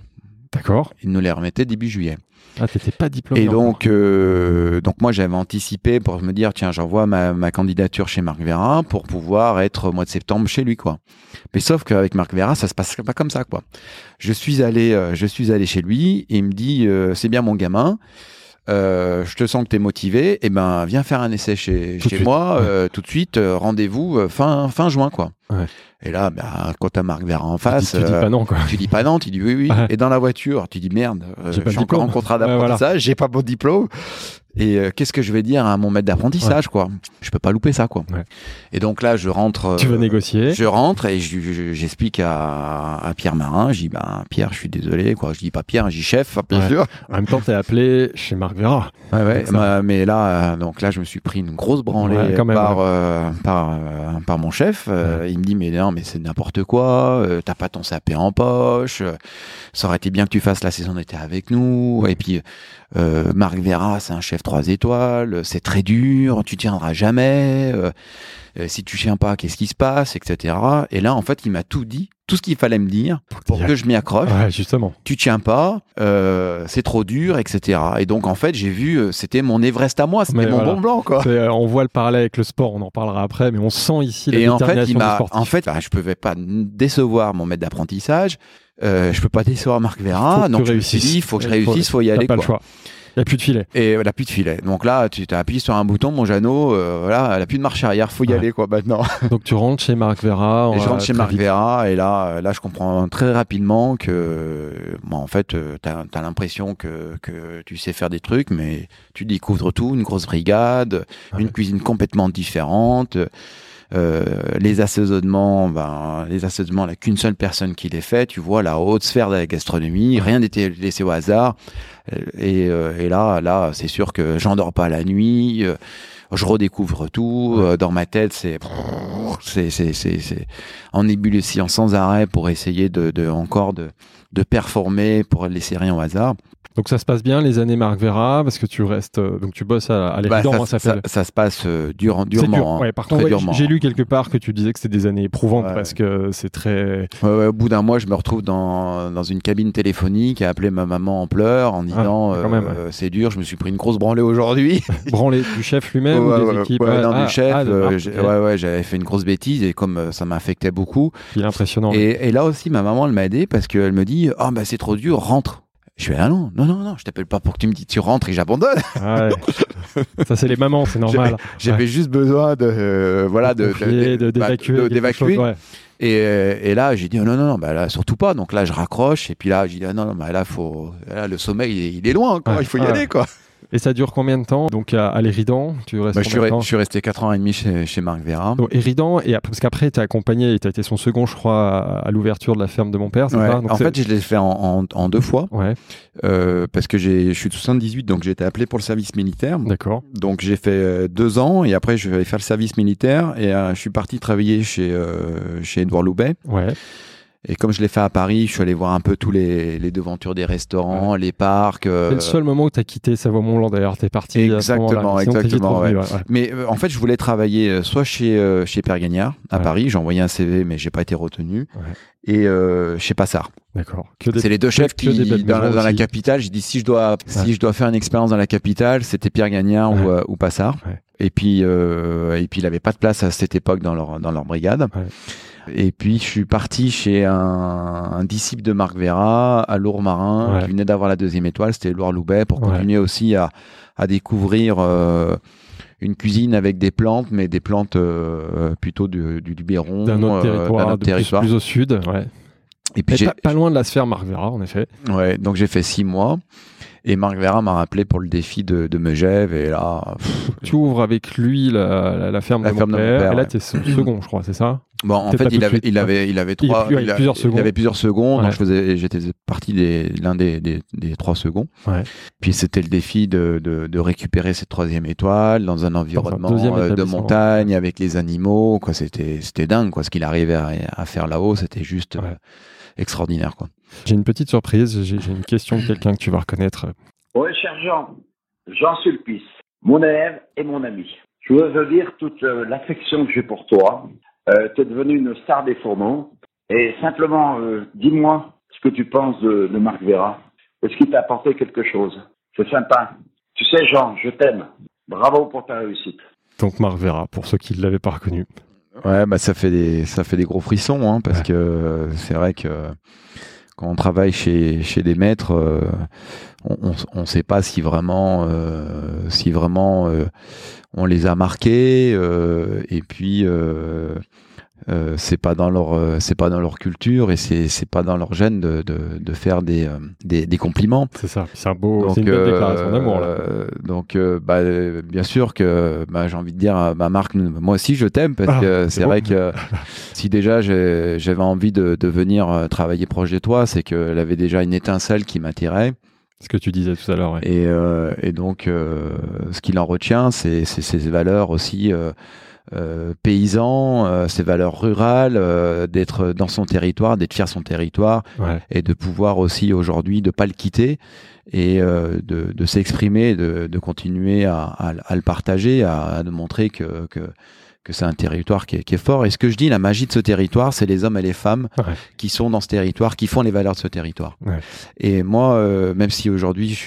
D'accord. Ils nous les remettaient début juillet. Ah, t'étais pas diplômé. Et donc, euh, donc moi, j'avais anticipé pour me dire, tiens, j'envoie ma, ma candidature chez Marc Vera pour pouvoir être au mois de septembre chez lui, quoi. Mais sauf qu'avec Marc Vera, ça se passe pas comme ça, quoi. Je suis allé, euh, je suis allé chez lui et il me dit, euh, c'est bien mon gamin. Euh, je te sens que tu es motivé, et eh ben viens faire un essai chez, chez moi euh, tout de suite, euh, rendez-vous euh, fin, fin juin quoi. Ouais. Et là, bah, quand t'as Marc Vera en face, tu, dis, tu dis pas non quoi. Tu dis pas non, tu dis oui oui. Ouais. Et dans la voiture, tu dis merde, J'ai encore en contrat voilà. d'apprentissage, j'ai pas mon diplôme. Et euh, qu'est-ce que je vais dire à mon maître d'apprentissage quoi? Je peux pas louper ça quoi. Ouais. Et donc là, je rentre. Tu euh, veux négocier? je rentre et je- je- j'explique à, à Pierre Marin, je dis ben Pierre, je suis désolé quoi, je dis pas Pierre, je dis chef, bien Ouais. sûr. En même temps, t'es appelé chez Marc Vera. Ouais, mais là, euh, donc là, je me suis pris une grosse branlée Ouais, quand même, par, euh, par, par mon chef. Il me dit, mais non, mais c'est n'importe quoi, t'as pas ton CAP en poche, ça aurait été bien que tu fasses la saison d'été avec nous. Et puis, euh, Marc Vera, c'est un chef trois étoiles, c'est très dur, tu tiendras jamais. euh, euh, si tu tiens pas, qu'est-ce qui se passe, etc. Et là, en fait, il m'a tout dit, tout ce qu'il fallait me dire pour que je m'y accroche Ouais, justement. tu tiens pas, euh, c'est trop dur, etc. Et donc en fait, j'ai vu, euh, c'était mon Everest à moi, c'était mon voilà. Mont Blanc, quoi. Euh, on voit le parallèle avec le sport, on en parlera après, mais on sent ici la Et en fait, il m'a, en fait, bah, je pouvais pas décevoir mon maître d'apprentissage. Euh, je peux pas décevoir Marc tu donc je me suis dit, il faut que je Il faut- réussisse, faut y aller, pas quoi. le choix. Il n'y a plus de filet. Et elle a plus de filet. Donc là, tu appuyé sur un bouton, mon Jeannot, euh, voilà, elle a plus de marche arrière, faut y Ouais. aller, quoi, maintenant. Donc tu rentres chez Marc Vera. Et je rentre chez Marc vite. Vera et là, euh, là, je comprends très rapidement que, bon, en fait, euh, t'as as, l'impression que, que tu sais faire des trucs, mais tu découvres tout, une grosse brigade, Ouais. une cuisine complètement différente. Euh, les assaisonnements, ben, les assaisonnements, il n'y a qu'une seule personne qui les fait. Tu vois la haute sphère de la gastronomie, rien n'était laissé au hasard. Euh, Et, euh, et là, là, c'est sûr que j'endors pas la nuit. euh, je redécouvre tout. euh, Dans ma tête, c'est c'est c'est c'est c'est en ébullition sans arrêt pour essayer de, de encore de de performer pour laisser rien au hasard. Donc ça se passe bien les années Marc Vera parce que tu restes euh, donc tu bosses à, à Bah, ça, hein, ça ça, se passe euh, dur, C'est durement. dur. hein. Ouais, par contre, ouais, j'ai lu quelque part que tu disais que c'était des années éprouvantes Ouais. parce que c'est très. Ouais, ouais, au bout d'un mois, je me retrouve dans, dans une cabine téléphonique à appeler ma maman en pleurs en disant Ah, même, euh, c'est dur, je me suis pris une grosse branlée aujourd'hui. branlé du chef lui-même ou des équipes ouais, Ouais, non, ah, du chef, ah, euh, j'avais fait une grosse bêtise et comme euh, ça m'affectait beaucoup. Il est impressionnant. Et, et là aussi, ma maman, elle m'a aidé parce qu'elle me dit oh bah c'est trop dur, rentre. Je fais ah non, non, non, non, je t'appelle pas pour que tu me dis tu rentres et j'abandonne. Ah ouais. ça c'est les mamans, c'est normal. J'avais juste besoin de euh, voilà de d'évacuer. ouais. Et, et là, j'ai dit oh, non, non, non, bah là, surtout pas. Donc là, je raccroche. Et puis là, j'ai dit ah, non, non, bah là, faut, là, le sommeil, il est, il est loin, quoi. Il faut y Ah. aller, quoi. Et ça dure combien de temps Donc à, à l'Éridan, tu restes Bah, je, suis re- je suis resté 4 ans et demi chez, chez Marc Vera. Donc, Éridan, et parce qu'après, tu as accompagné, tu as été son second, je crois, à, à l'ouverture de la ferme de mon père, c'est Ouais. En fait, je l'ai fait en, en, en deux fois. Ouais, euh, parce que je suis de 78, donc j'ai été appelé pour le service militaire. d'accord. Donc j'ai fait euh, deux ans et après je vais faire le service militaire et euh, je suis parti travailler chez euh, chez Edouard Loubet Ouais. Et comme je l'ai fait à Paris, je suis allé voir un peu tous les, les devantures des restaurants, les parcs. euh, C'est le seul moment où tu as quitté Savoie-Mont-Blanc, d'ailleurs, tu es parti. à ce Exactement, exactement, revenu, ouais, ouais. Mais euh, en fait, je voulais travailler euh, soit chez euh, chez Père Gagnard à. Paris, j'ai envoyé un CV mais j'ai pas été retenu, et euh, chez Passard. D'accord. C'est les deux chefs qui dans, dans la capitale. J'ai dit si je dois si je dois faire une expérience dans la capitale, c'était Pierre Gagnard ou, euh, ou Passard. Et puis euh, et puis il avait pas de place à cette époque dans leur dans leur brigade. Et puis je suis parti chez un, un disciple de Marc Vera à Lourmarin Ouais. qui venait d'avoir la deuxième étoile, c'était Loire Loubet pour Ouais. continuer aussi à à découvrir euh, une cuisine avec des plantes, mais des plantes euh, plutôt du, du Luberon, d'un autre euh, territoire, autre de plus- territoire. Plus, au sud. Ouais. Et puis pas, pas loin de la sphère Marc Vera, en effet. Ouais, donc j'ai fait six mois. Et Marc Vera m'a rappelé pour le défi de, de Megève. Et là, pff, Tu ouvres avec lui la, la- la ferme, La de, ferme mon de mon père, père, et là, ouais. tu es son second, je crois, c'est ça? Bon, en fait, tout il avait, suite, il avait, il avait Il- trois, il avait plusieurs secondes. il avait plusieurs secondes. Ouais. Donc je faisais, j'étais parti des, l'un des, des, des trois seconds. Ouais. Puis c'était le défi de, de, de récupérer cette troisième étoile dans un environnement euh, de montagne avec les animaux. Quoi, c'était, c'était dingue. Quoi, ce qu'il arrivait à, à faire là-haut, c'était juste Ouais. euh, extraordinaire. Quoi. J'ai une petite surprise, j'ai j'ai une question de quelqu'un que tu vas reconnaître. Oui, cher Jean, Jean Sulpice, mon élève et mon ami. Je te dire toute euh, l'affection que j'ai pour toi. Euh, tu es devenu une star des fourneaux. Et simplement, euh, dis-moi ce que tu penses de, de Marc Vera. Est-ce qu'il t'a apporté quelque chose? C'est sympa. Tu sais, Jean, je t'aime. Bravo pour ta réussite. Donc Marc Vera, pour ceux qui ne l'avaient pas reconnu. Ouais, bah ça fait des ça fait des gros frissons hein, parce Ouais. que euh, c'est vrai que quand on travaille chez, des maîtres, euh, on ne sait pas si vraiment, si vraiment on les a marqués. et puis euh, c'est pas dans leur euh, c'est pas dans leur culture et c'est c'est pas dans leur gène de de, de faire des, euh, des, des compliments c'est ça c'est un beau c'est une belle déclaration d'amour là donc bah bien sûr que bah, j'ai envie de dire ma marque moi aussi je t'aime parce ah, que c'est vrai que si déjà j'avais envie de, de venir travailler proche de toi c'est qu'elle avait déjà une étincelle qui m'attirait ce que tu disais tout à l'heure. Ouais. Et, et donc, ce qu'il en retient, c'est ces valeurs aussi euh, paysan, euh, ses valeurs rurales, euh, d'être dans son territoire, d'être fier de son territoire et de pouvoir aussi aujourd'hui de pas le quitter et de, de s'exprimer, de, de continuer à, à, à, le partager, à, à montrer que, que que c'est un territoire qui est, qui est, fort. Et ce que je dis, la magie de ce territoire, c'est les hommes et les femmes qui sont dans ce territoire, qui font les valeurs de ce territoire. Ouais. Et moi, euh, même si aujourd'hui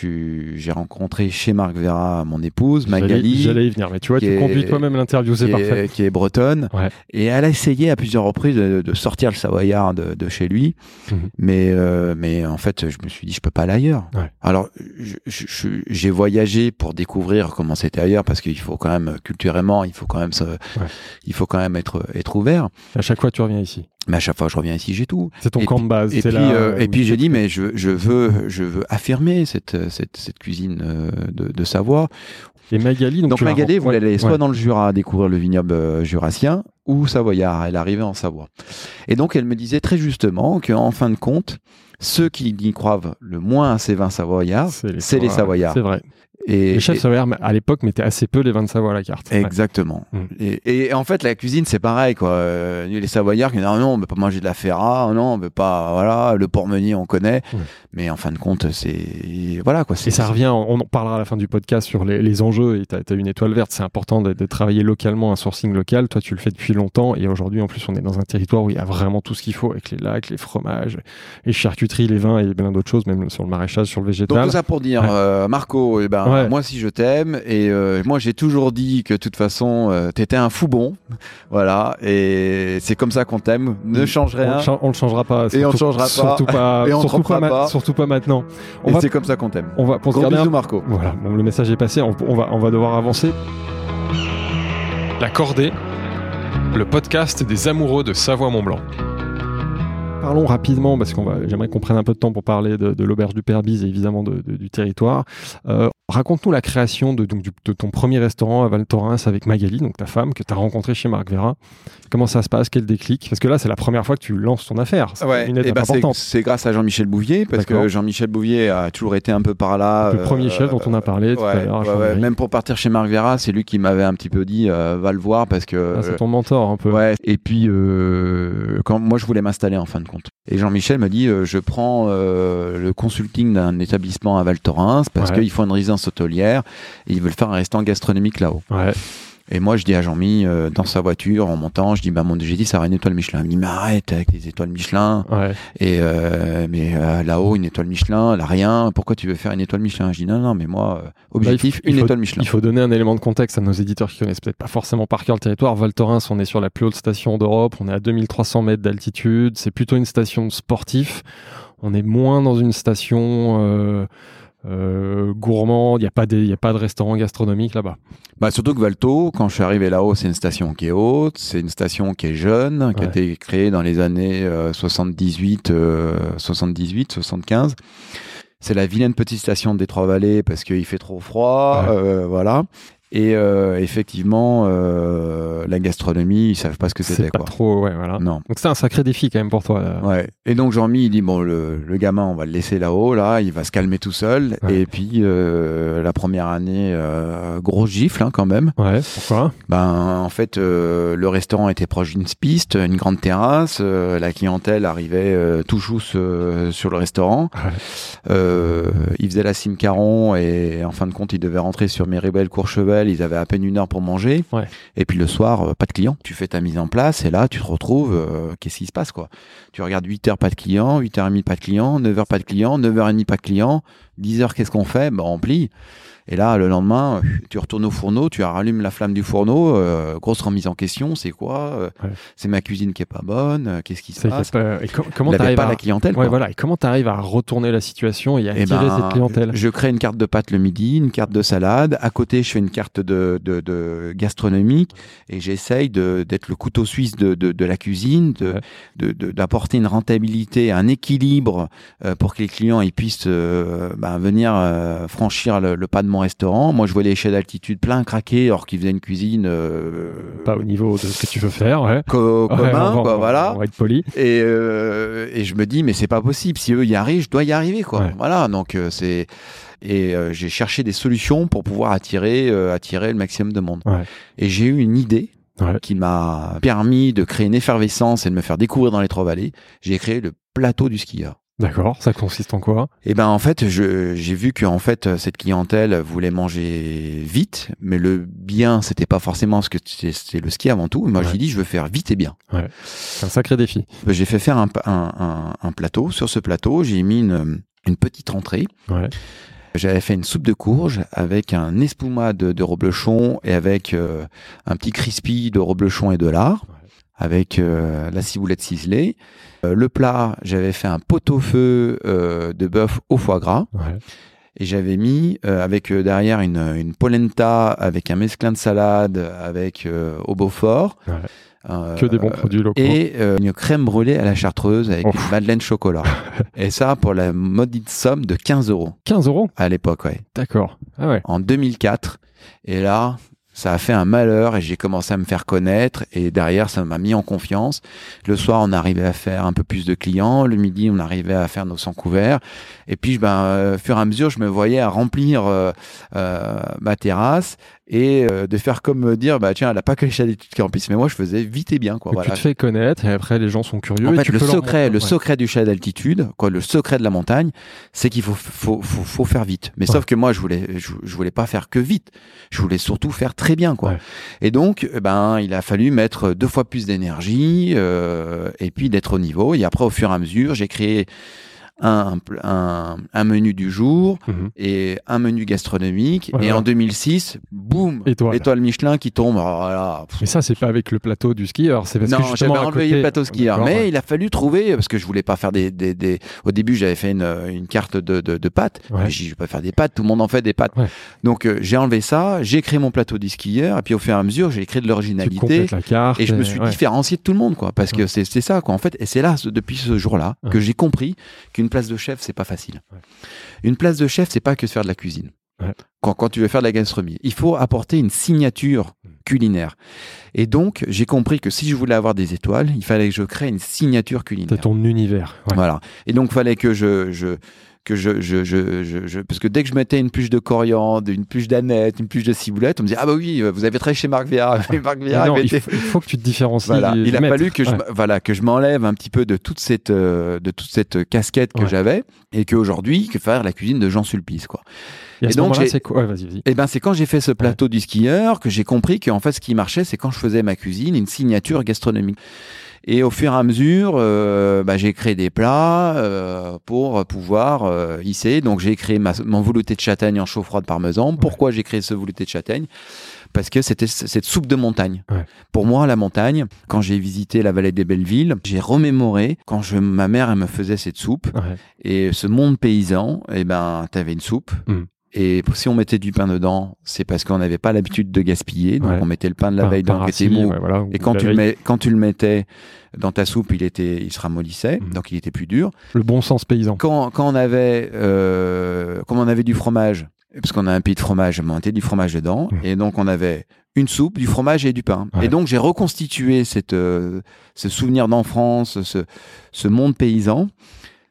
j'ai rencontré chez Marc Vera mon épouse, Magali. J'allais y venir, mais tu vois, tu conduis toi-même l'interview, c'est parfait. qui est bretonne. Et elle a essayé à plusieurs reprises de, de sortir le savoyard de, de chez lui. Mhm. Mais, euh, mais en fait, je me suis dit, je peux pas aller ailleurs. Alors, j'ai voyagé pour découvrir comment c'était ailleurs, parce qu'il faut quand même, culturellement, il faut quand même se il faut quand même être, être ouvert. À chaque fois, tu reviens ici. Mais à chaque fois, je reviens ici, j'ai tout. C'est ton camp de base. Et puis, euh, et puis j'ai dit, mais je, je, veux, je veux affirmer cette, cette, cette cuisine euh, de, de Savoie. Et Magali, donc, donc Magali voulait aller soit dans le Jura découvrir le vignoble euh, jurassien ou savoyard. Elle arrivait en Savoie. Et donc elle me disait très justement qu'en fin de compte, ceux qui y croient le moins à ces vins savoyards, c'est les, Savoyards. C'est vrai. Et, les chefs savoyards à l'époque mettaient assez peu les vins de Savoie à la carte. Exactement. Mm. Et, et, en fait, la cuisine, c'est pareil, quoi. Euh, les Savoyards qui disent non, on veut pas manger de la ferra, non, on veut pas, voilà, le porc-meunier, on connaît. Mais en fin de compte, c'est, voilà, quoi. Et ça revient, on en parlera à la fin du podcast sur les, les enjeux. Et tu as, une étoile verte, c'est important de, de, travailler localement, un sourcing local. Toi, tu le fais depuis longtemps. Et aujourd'hui, en plus, on est dans un territoire où il y a vraiment tout ce qu'il faut avec les lacs, les fromages, les charcuteries, les vins et plein d'autres choses, même sur le maraîchage, sur le végétal. Donc, tout ça pour dire, euh, Marco, eh ben, moi, si je t'aime, et euh, moi, j'ai toujours dit que de toute façon, euh, t'étais un fou bon, voilà, et c'est comme ça qu'on t'aime. Ne change rien. On, le changera pas. et on changera pas. Surtout pas. et on surtout pas, Surtout pas maintenant. On et c'est comme ça qu'on t'aime. On va pour Gros bisous, Marco. Voilà, bon, le message est passé. On, on, va, on va devoir avancer. La Cordée, le podcast des amoureux de Savoie-Mont-Blanc. Parlons rapidement, parce qu'on va, j'aimerais qu'on prenne un peu de temps pour parler de, de l'auberge du Père Bise et évidemment de, de, du territoire. Euh, Raconte-nous la création de, donc, de ton premier restaurant à Val Thorens avec Magali, donc ta femme, que tu as rencontrée chez Marc Vera. Comment ça se passe? Quel déclic? Parce que là, c'est la première fois que tu lances ton affaire. C'est ben C'est grâce à Jean-Michel Bouvier, parce que Jean-Michel Bouvier a toujours été un peu par là. Le premier chef dont on a parlé tout à l'heure. même pour partir chez Marc Vera, c'est lui qui m'avait un petit peu dit euh, va le voir parce que. Ah, c'est ton mentor un peu. Ouais. Et puis, euh, quand moi, je voulais m'installer en fin de compte. Et Jean-Michel m'a dit euh, je prends euh, le consulting d'un établissement à Val Thorens parce qu'il faut une résidence hôtelière et ils veulent faire un restaurant gastronomique là-haut. Ouais. Et moi, je dis à Jean-Mi, euh, dans sa voiture, en montant, je dis, bah, mon, j'ai dit, ça aurait une étoile Michelin. Il me dit, mais arrête avec les étoiles Michelin. Ouais. Et, euh, mais euh, là-haut, une étoile Michelin, là, rien. Pourquoi tu veux faire une étoile Michelin? Je dis, non, non, mais moi, euh, objectif, bah, une étoile Michelin. Il faut donner un élément de contexte à nos éditeurs qui connaissent peut-être pas forcément par cœur le territoire. Val Thorens, on est sur la plus haute station d'Europe. On est à 2300 mètres d'altitude. C'est plutôt une station sportive. On est moins dans une station, euh, euh, gourmand, il n'y a, pas de, a pas de restaurant gastronomique là-bas. Bah, surtout que Valto, quand je suis arrivé là-haut, c'est une station qui est haute, c'est une station qui est jeune, qui a été créée dans les années euh, 78, euh, 78, 75. C'est la vilaine petite station des Trois-Vallées parce qu'il fait trop froid, ouais. Euh, voilà. Et euh, effectivement, euh, la gastronomie, ils savent pas ce que c'était. Pas quoi. trop, ouais, voilà. Non. Donc c'est un sacré défi quand même pour toi. Là. Ouais. Et donc Jean-Mi, il dit bon, le, le, gamin, on va le laisser là-haut, là, il va se calmer tout seul. Ouais. Et puis euh, la première année, euh, grosse gifle hein, quand même. Ouais. Pourquoi? Ben en fait, euh, le restaurant était proche d'une piste, une grande terrasse. Euh, la clientèle arrivait euh, tout chousse euh, sur le restaurant. Ouais. il faisait la cime caron et en fin de compte, il devait rentrer sur Méribel Courchevel ils avaient à peine une heure pour manger. Ouais. Et puis le soir, euh, pas de clients. Tu fais ta mise en place et là, tu te retrouves, euh, qu'est-ce qui se passe quoi? Tu regardes 8 heures, pas de clients, 8 h 30 pas de clients, 9 heures, pas de clients, 9 h 30 pas de clients. 10 heures, qu'est-ce qu'on fait? Bah, On plie. Et là, le lendemain, tu retournes au fourneau, tu rallumes la flamme du fourneau, euh, grosse remise en question, c'est quoi euh, Ouais. C'est ma cuisine qui est pas bonne, euh, qu'est-ce qui se passe pas- et co- comment t'arrives pas à... la clientèle. Ouais, voilà. Et comment t'arrives à retourner la situation et à Eh attirer ben, cette clientèle? Je crée une carte de pâtes le midi, une carte de salade. À côté, je fais une carte de, de, de gastronomique et j'essaye d'être le couteau suisse de, la cuisine, Ouais. d'apporter une rentabilité, un équilibre euh, pour que les clients ils puissent euh, ben, venir franchir le, le pas de mon restaurant. Moi, je vois les chefs d'altitude plein craquer alors qu'ils faisaient une cuisine euh, Pas au niveau de ce que tu veux faire, ouais. co- commun, va- quoi, on- voilà. On va être poli. Et, euh, et je me dis, mais c'est pas possible. Si eux y arrivent, je dois y arriver, quoi. Ouais. Voilà. Donc euh, c'est et j'ai cherché des solutions pour pouvoir attirer attirer le maximum de monde. Et j'ai eu une idée Ouais. qui m'a permis de créer une effervescence et de me faire découvrir dans les trois vallées. J'ai créé le plateau du skieur. D'accord. Ça consiste en quoi? Et ben en fait, j'ai vu que en fait cette clientèle voulait manger vite, mais le bien c'était pas forcément ce que c'était le ski avant tout. Moi, Ouais. j'ai dit je veux faire vite et bien. C'est un sacré défi. J'ai fait faire un, un- un- un plateau. Sur ce plateau, j'ai mis une, une petite entrée. Ouais. J'avais fait une soupe de courge avec un espuma de, de reblochon et avec euh, un petit crispy de reblochon et de lard, Ouais. Avec euh, la ciboulette ciselée. Euh, le plat, j'avais fait un pot-au-feu euh, de bœuf au foie gras. Ouais. Et j'avais mis avec derrière une, une polenta avec un mesclin de salade avec au Beaufort. Ouais. Que des bons produits locaux. et une crème brûlée à la chartreuse avec Ouf. une madeleine chocolat. et ça pour la maudite somme de 15 euros 15 euros? à l'époque, ouais. D'accord. Ah ouais. En 2004. Et là, ça a fait un malheur et j'ai commencé à me faire connaître. Et derrière, ça m'a mis en confiance. Le soir, on arrivait à faire un peu plus de clients. Le midi, on arrivait à faire nos 100 couverts. Et puis, ben, euh, fur et à mesure, je me voyais à remplir euh, euh, ma terrasse et euh, de faire comme me dire, bah tiens, elle a pas que les chats qui remplissent, mais moi, je faisais vite et bien, quoi. Voilà. Tu te fais connaître et après les gens sont curieux. En et fait, tu le secret, le ouais. secret du chat d'altitude, quoi, le secret de la montagne, c'est qu'il faut, faut, faut, faut faire vite. Mais Ouais. sauf que moi, je voulais, je, je voulais pas faire que vite. Je voulais surtout faire très bien, quoi. Ouais. Et donc, eh ben, il a fallu mettre deux fois plus d'énergie euh, et puis d'être au niveau. Et après, au fur et à mesure, j'ai créé un, un, un menu du jour Mhm. et un menu gastronomique. Et en 2006, boum, Étoile. Michelin qui tombe. Voilà, pff, Mais ça, c'est pas avec le plateau du skieur. C'est parce non, j'avais enlevé côté- le plateau skieur, mais ouais. il a fallu trouver parce que je voulais pas faire des, des, des... au début j'avais fait une, une carte de, de, de pâtes. Ouais. J'ai dit, je vais pas faire des pâtes, tout le monde en fait des pâtes. Ouais. Donc euh, j'ai enlevé ça, j'ai créé mon plateau du skieur et puis au fur et à mesure j'ai créé de l'originalité et je me suis différencié de tout le monde quoi parce que c'est c'est ça quoi en fait et c'est là depuis ce jour-là que j'ai compris qu'une place de chef c'est pas facile. Ouais. Une place de chef c'est pas que de faire de la cuisine. Ouais. Quand, quand tu veux faire de la gastronomie, il faut apporter une signature Mm. culinaire. Et donc, j'ai compris que si je voulais avoir des étoiles, il fallait que je crée une signature culinaire. ton univers. Ouais. Voilà. Et donc, il fallait que je, je que je, je, je, je, je- parce que dès que je mettais une pluche de coriandre, une pluche d'aneth, une pluche de ciboulette, on me disait ah bah oui, vous avez travaillé chez Marc Villard. Marc non, il faut, il faut que tu te différencies. voilà, du- il a fallu que je, Ouais. voilà, que je m'enlève un petit peu de toute cette, euh, de toute cette casquette que Ouais. j'avais et qu'aujourd'hui, que faire la cuisine de Jean Sulpice, quoi. Et à Et ce donc, c'est quoi? Ouais, Vas-y, vas-y. Et ben, c'est quand j'ai fait ce plateau du skieur que j'ai compris qu'en fait, ce qui marchait, c'est quand je faisais ma cuisine, une signature gastronomique. Et au fur et à mesure, euh, bah, j'ai créé des plats euh, pour pouvoir euh, hisser. Donc, j'ai créé ma, mon velouté de châtaigne en chaud froid de parmesan. Pourquoi j'ai créé ce velouté de châtaigne? Parce que c'était cette soupe de montagne. Ouais. Pour moi, la montagne, quand j'ai visité la vallée des Bellevilles, j'ai remémoré quand je, ma mère elle me faisait cette soupe. Ouais. Et ce monde paysan, eh ben, t'avais une soupe. Mm. Et si on mettait du pain dedans, c'est parce qu'on n'avait pas l'habitude de gaspiller. Donc Ouais. on mettait le pain de la Pain- veille dans était mou. ouais, voilà, Et quand tu, le veille. mets, quand tu le mettais dans ta soupe, il était, il se ramollissait, Mm. donc il était plus dur. Le bon sens paysan. Quand, quand on avait, euh, comme on avait du fromage, parce qu'on a un pays de fromage, on mettait du fromage dedans, Mm. et donc on avait une soupe, du fromage et du pain. Ouais. Et donc j'ai reconstitué cette, euh, ce souvenir d'enfance, ce, ce monde paysan.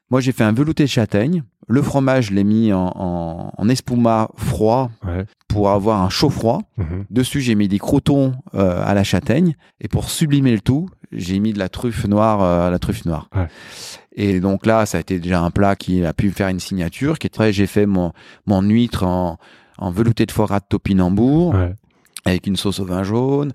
Moi, j'ai fait un velouté de châtaigne. Le fromage, je l'ai mis en, en, en espuma froid Ouais. pour avoir un chaud froid. Mhm. Dessus, j'ai mis des croutons euh, à la châtaigne. Et pour sublimer le tout, j'ai mis de la truffe noire euh, à la truffe noire. Ouais. Et donc là, ça a été déjà un plat qui a pu me faire une signature. Qui est très, j'ai fait mon, mon huître en, en velouté de foie gras de topinambour Ouais. avec une sauce au vin jaune.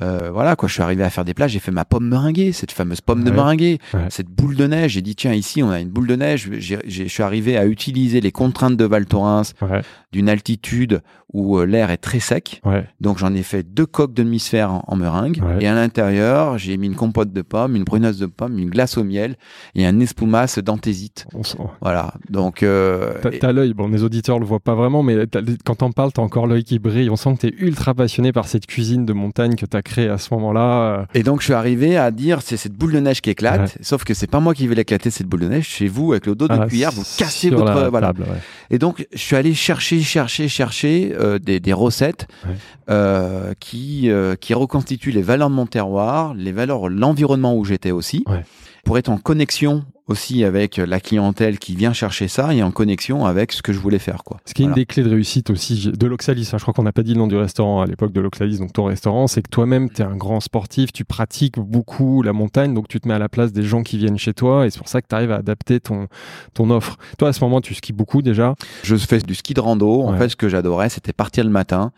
Euh, voilà quoi, je suis arrivé à faire des plats, j'ai fait ma pomme meringuée, cette fameuse pomme de Ouais. meringuée, Ouais. cette boule de neige. J'ai dit tiens ici on a une boule de neige. Je suis arrivé à utiliser les contraintes de Val Thorens Ouais, d'une altitude où euh, l'air est très sec. ouais. Donc j'en ai fait deux coques de demi-sphère en, en meringue Ouais. et à l'intérieur j'ai mis une compote de pommes, une brunasse de pommes, une glace au miel et un espumas d'anthésite. On sent- Voilà. Donc euh, T'as l'œil, bon, les auditeurs le voient pas vraiment, mais quand t'en parles, t'as encore l'œil qui brille. On sent que t'es ultra passionné par cette cuisine de montagne que t'as créée à ce moment-là. Et donc je suis arrivé à dire c'est cette boule de neige qui éclate, sauf que c'est pas moi qui vais l'éclater cette boule de neige, chez vous avec le dos de Ah, cuillère vous cassez votre la voilà. table. Et donc je suis allé chercher chercher chercher euh, des, des recettes Ouais. euh, qui euh, qui reconstituent les valeurs de mon terroir, les valeurs l'environnement où j'étais aussi, Ouais. Pour être en connexion aussi avec la clientèle qui vient chercher ça et en connexion avec ce que je voulais faire quoi. Ce qui est Voilà. une des clés de réussite aussi de l'Oxalis. hein. Je crois qu'on n'a pas dit le nom du restaurant à l'époque de l'Oxalis, donc ton restaurant, c'est que toi-même, tu es un grand sportif, tu pratiques beaucoup la montagne, donc tu te mets à la place des gens qui viennent chez toi, et c'est pour ça que tu arrives à adapter ton, ton offre. Toi, à ce moment, tu skis beaucoup déjà? Je fais du ski de rando. En Ouais. fait, ce que j'adorais, c'était partir le matin,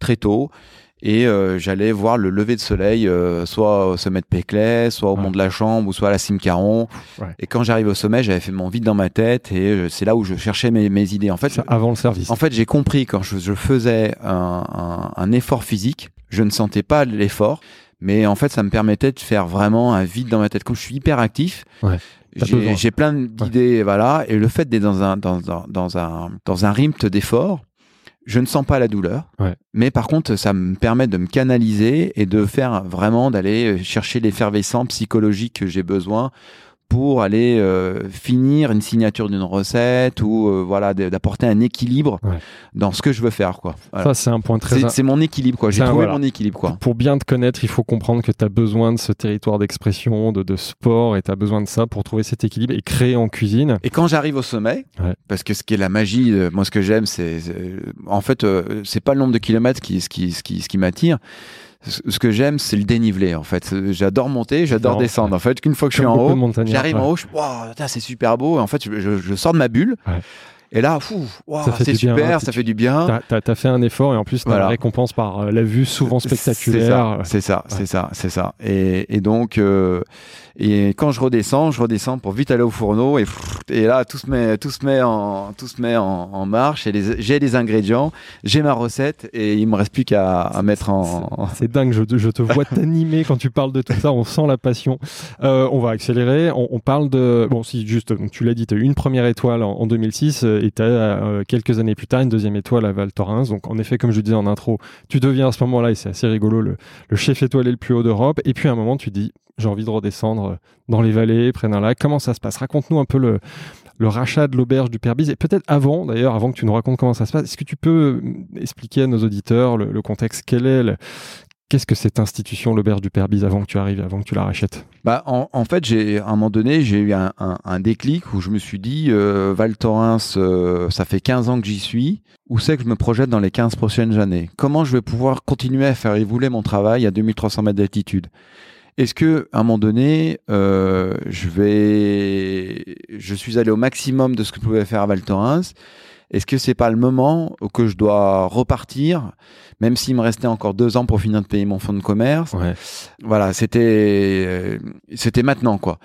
très tôt, et euh, j'allais voir le lever de soleil, euh, soit au sommet de Péclet, soit au Ouais. mont de la Chambre, ou soit à la cime Caron. Ouais. Et quand j'arrive au sommet, j'avais fait mon vide dans ma tête, et euh, c'est là où je cherchais mes, mes idées. En fait, Ça, avant le service. en fait, j'ai compris quand je, je faisais un, un- un effort physique, je ne sentais pas l'effort, mais en fait, ça me permettait de faire vraiment un vide dans ma tête. Comme je suis hyper actif, Ouais, j'ai plein d'idées, voilà. Et le fait d'être dans un dans un dans un dans un rythme d'effort, je ne sens pas la douleur. Ouais. Mais par contre, ça me permet de me canaliser et de faire vraiment d'aller chercher l'effervescent psychologique que j'ai besoin pour aller euh, finir une signature d'une recette ou euh, voilà d'apporter un équilibre Ouais. dans ce que je veux faire quoi. Voilà. Ça, c'est un point très C'est c'est mon équilibre quoi. J'ai trouvé voilà. mon équilibre quoi. Pour bien te connaître, il faut comprendre que tu as besoin de ce territoire d'expression, de, de sport, et tu as besoin de ça pour trouver cet équilibre et créer en cuisine. Et quand j'arrive au sommet, Ouais. parce que ce qui est la magie, euh, moi ce que j'aime, c'est en fait c'est pas le nombre de kilomètres qui ce qui ce qui, ce qui m'attire. Ce que j'aime, c'est le dénivelé en fait. J'adore monter, j'adore descendre. ouais. En fait, qu'une fois que je suis en haut, j'arrive en haut, je wow, c'est super beau. Et en fait, je, je- je sors de ma bulle. Ouais. Et là, wow, c'est bien, super, hein, ça fait du bien. Tu as, fait un effort et en plus, Voilà. la récompense par euh, la vue souvent spectaculaire. C'est ça, c'est ça, c'est ça, c'est ça. Et, et donc, euh, et quand je redescends, je redescends pour vite aller au fourneau et, et là tout se met, tout se met en, tout se met en, en marche. Et j'ai les ingrédients, j'ai ma recette et il me reste plus qu'à à mettre en. C'est dingue, je, te- je te vois t'animer quand tu parles de tout ça, on sent la passion. Euh, on va accélérer, on, on parle de... Bon, si, juste, donc, tu l'as dit, tu as eu une première étoile en, en 2006 euh, et tu as quelques années plus tard une deuxième étoile à Val Thorens. Donc, en effet, comme je disais en intro, tu deviens à ce moment-là, et c'est assez rigolo, le, le chef étoilé le plus haut d'Europe. Et puis, à un moment, tu dis, j'ai envie de redescendre euh, dans les vallées, près d'un lac. Comment ça se passe? Raconte-nous un peu le, rachat de l'auberge du Père Bise. Et peut-être avant, d'ailleurs, avant que tu nous racontes comment ça se passe, est-ce que tu peux euh, expliquer à nos auditeurs le, contexte? Quel est Qu'est-ce que cette institution, l'auberge du Père Bise, avant que tu arrives, avant que tu la rachètes? Bah, en, fait, j'ai à un moment donné, j'ai eu un déclic où je me suis dit, euh, Val Thorens, euh, ça fait 15 ans que j'y suis. Où c'est que je me projette dans les 15 prochaines années? Comment je vais pouvoir continuer à faire évoluer mon travail à 2300 mètres d'altitude? Est-ce que à un moment donné, euh, je vais, je suis allé au maximum de ce que je pouvais faire à Val Thorens Est-ce que c'est pas le moment que je dois repartir, même s'il me restait encore deux ans pour finir de payer mon fonds de commerce? Ouais. voilà, c'était euh, c'était maintenant quoi.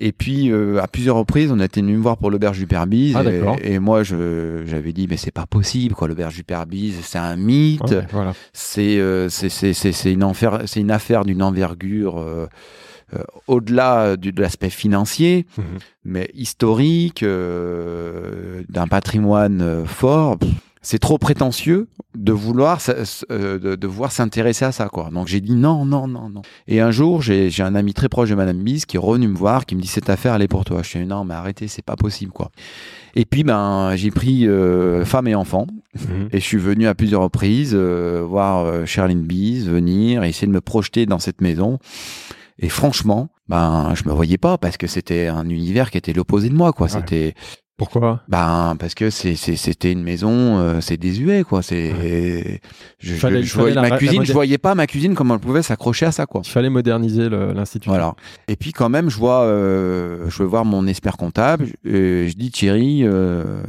Et puis euh, à plusieurs reprises, on a été venu me voir pour l'auberge du Père Bise Ah, et, et moi je j'avais dit mais c'est pas possible quoi, l'auberge du Père Bise, c'est un mythe, Ouais, voilà. c'est euh, c'est c'est c'est c'est une une affaire d'une envergure euh, euh, au-delà de l'aspect financier, Mhm. mais historique, euh, d'un patrimoine euh, fort. Pff, C'est trop prétentieux de vouloir euh, de, s'intéresser à ça quoi. Donc j'ai dit non non non non. Et un jour j'ai un ami très proche de Madame Bise qui est revenu me voir, qui me dit cette affaire elle est pour toi. Je dis non mais arrêtez c'est pas possible quoi. Et puis ben j'ai pris euh, femme et enfant Mhm. et je suis venu à plusieurs reprises euh, voir euh, Charline Bise venir et essayer de me projeter dans cette maison. Et franchement, ben je me voyais pas parce que c'était un univers qui était l'opposé de moi quoi. Ouais. C'était Pourquoi? Ben parce que c'était une maison euh, c'est désuet quoi. C'est je, je- Fallait- je fallait voyais- ma cuisine, je voyais pas ma cuisine comment elle pouvait s'accrocher à ça quoi. Il fallait moderniser l'institution. Voilà. Et puis quand même, je vois, euh, je vais voir mon expert comptable. Et je dis Thierry, euh,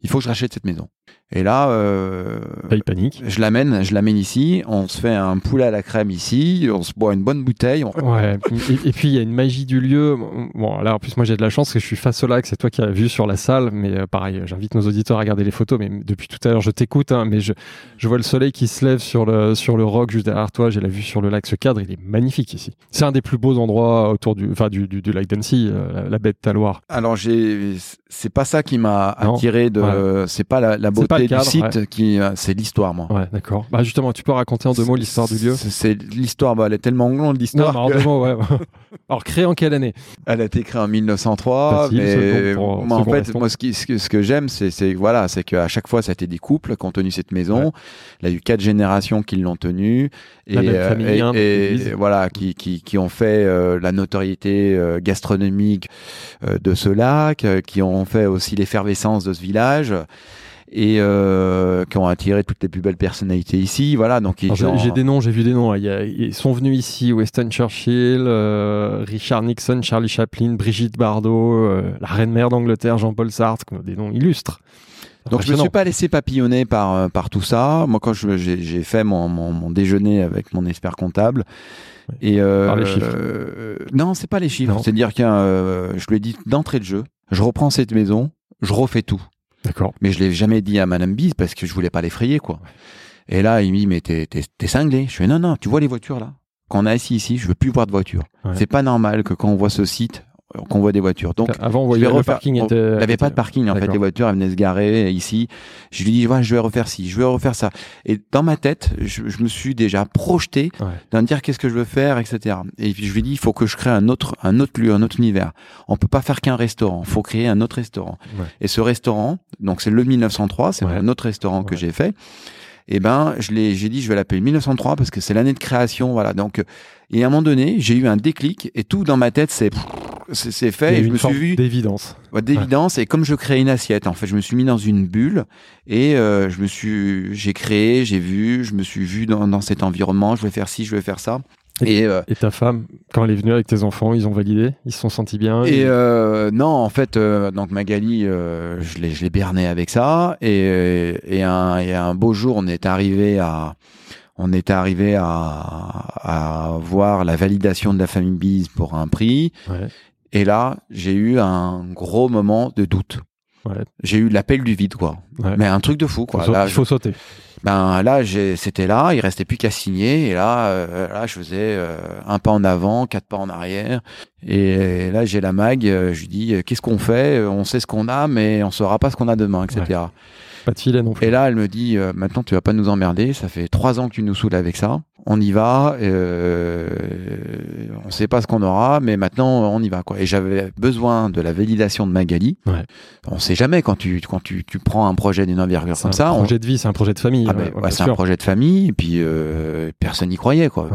il faut que je rachète cette maison. Et là, euh, il panique. je l'amène, je l'amène ici. On se fait un poulet à la crème ici. On se boit une bonne bouteille. on- Ouais. Et, et puis il y a une magie du lieu. Bon, là en plus moi j'ai de la chance parce que je suis face au lac. C'est toi qui as vu sur la salle, mais euh, pareil, j'invite nos auditeurs à regarder les photos. Mais depuis tout à l'heure, je t'écoute, hein, mais je, je vois le soleil qui se lève sur le sur le roc juste derrière toi. J'ai la vue sur le lac. Ce cadre, il est magnifique ici. C'est un des plus beaux endroits autour du, enfin du, du, du lac d'Annecy, euh, la, la baie de Taloir. Alors j'ai, c'est pas ça qui m'a attiré de, c'est pas la, beauté le cadre, du site qui, euh, c'est l'histoire moi. Ouais, d'accord. Bah justement, tu peux raconter en deux mots l'histoire du lieu. C'est, l'histoire, bah, elle est tellement longue Non, l'histoire. en que- deux mots, ouais. Alors créé en quelle année? Elle a été créée en 1903, Facile, mais second pour- moi, en fait, restant. moi, ce, qui, ce que, ce que j'aime, c'est, voilà, c'est qu'à chaque fois, ça a été des couples qui ont tenu cette maison. Ouais. Il y a eu quatre générations qui l'ont tenue et, La même euh, famille, et- hein, et- voilà, qui, qui, qui ont fait euh, la notoriété euh, gastronomique euh, de ce lac, qui ont fait aussi l'effervescence de ce village. Et euh, qui ont attiré toutes les plus belles personnalités ici, voilà. Donc ils Alors, ont- J'ai des noms, j'ai vu des noms. A- ils sont venus ici Weston Churchill, euh, Richard Nixon, Charlie Chaplin, Brigitte Bardot, euh, la reine mère d'Angleterre, Jean-Paul Sartre, des noms illustres. Donc je me suis pas laissé papillonner par euh, par tout ça. Moi quand j'ai fait mon, mon, mon déjeuner avec mon expert comptable Ouais. et euh, Par les chiffres. euh, non c'est pas les chiffres. Non. C'est dire que euh, je lui ai dit d'entrée de jeu. Je reprends cette maison, je refais tout. D'accord. Mais je l'ai jamais dit à Madame Bise parce que je voulais pas l'effrayer quoi. Et là il me dit mais t'es t'es t'es cinglé. Je fais non non tu vois les voitures là. Quand on est assis ici je veux plus voir de voitures. Ouais. C'est pas normal que quand on voit ce site qu'on voit des voitures. Donc Avant, on voyait le refaire- parking on- était. il n'avait pas de parking en fait, les voitures elles venaient se garer ici. Je lui dis voilà, je vais refaire ci, je vais refaire ça. Et dans ma tête, je, je me suis déjà projeté Ouais. dans me dire qu'est-ce que je veux faire, etc. Et puis je lui dis il faut que je crée un autre, un autre lieu, un autre univers. On peut pas faire qu'un restaurant, il faut créer un autre restaurant. Ouais. Et ce restaurant, donc c'est le 1903, c'est Ouais. un autre restaurant que Ouais. j'ai fait. Et ben je l'ai, j'ai dit je vais l'appeler 1903 parce que c'est l'année de création, voilà. Donc euh, et à un moment donné j'ai eu un déclic et tout dans ma tête c'est c'est c'est Il y fait a et eu je me suis vu d'évidence. Ouais, d'évidence et comme je créais une assiette en fait je me suis mis dans une bulle et euh, je me suis j'ai créé j'ai vu je me suis vu dans, dans cet environnement je vais faire ci je vais faire ça et euh, Et ta femme, quand elle est venue avec tes enfants, ils ont validé, ils se sont sentis bien. et euh, non en fait euh, donc Magali euh, je l'ai je l'ai berné avec ça et et un et un beau jour on est arrivé à on est arrivé à, à voir la validation de la famille Bise pour un prix Ouais. Et là j'ai eu un gros moment de doute. Ouais. j'ai eu l'appel du vide quoi. Ouais. mais un truc de fou quoi. Faut- là, il faut sauter. ben là j'ai- c'était là il restait plus qu'à signer. Et là euh, là je faisais euh, un pas en avant quatre pas en arrière. Et là j'ai la mag euh, je lui dis euh, qu'est-ce qu'on fait? Euh, on sait ce qu'on a mais on saura pas ce qu'on a demain etc Pas de filet non plus. et là elle me dit euh, maintenant tu vas pas nous emmerder ça fait trois ans que tu nous saoules avec ça on y va euh, on sait pas ce qu'on aura mais maintenant on y va quoi et j'avais besoin de la validation de Magali Ouais. on sait jamais quand tu quand tu, tu prends un projet d'une envergure comme un ça on- projet de vie, c'est un projet de famille. ah ouais, ben, ouais, c'est un projet de famille et puis euh, personne n'y croyait quoi.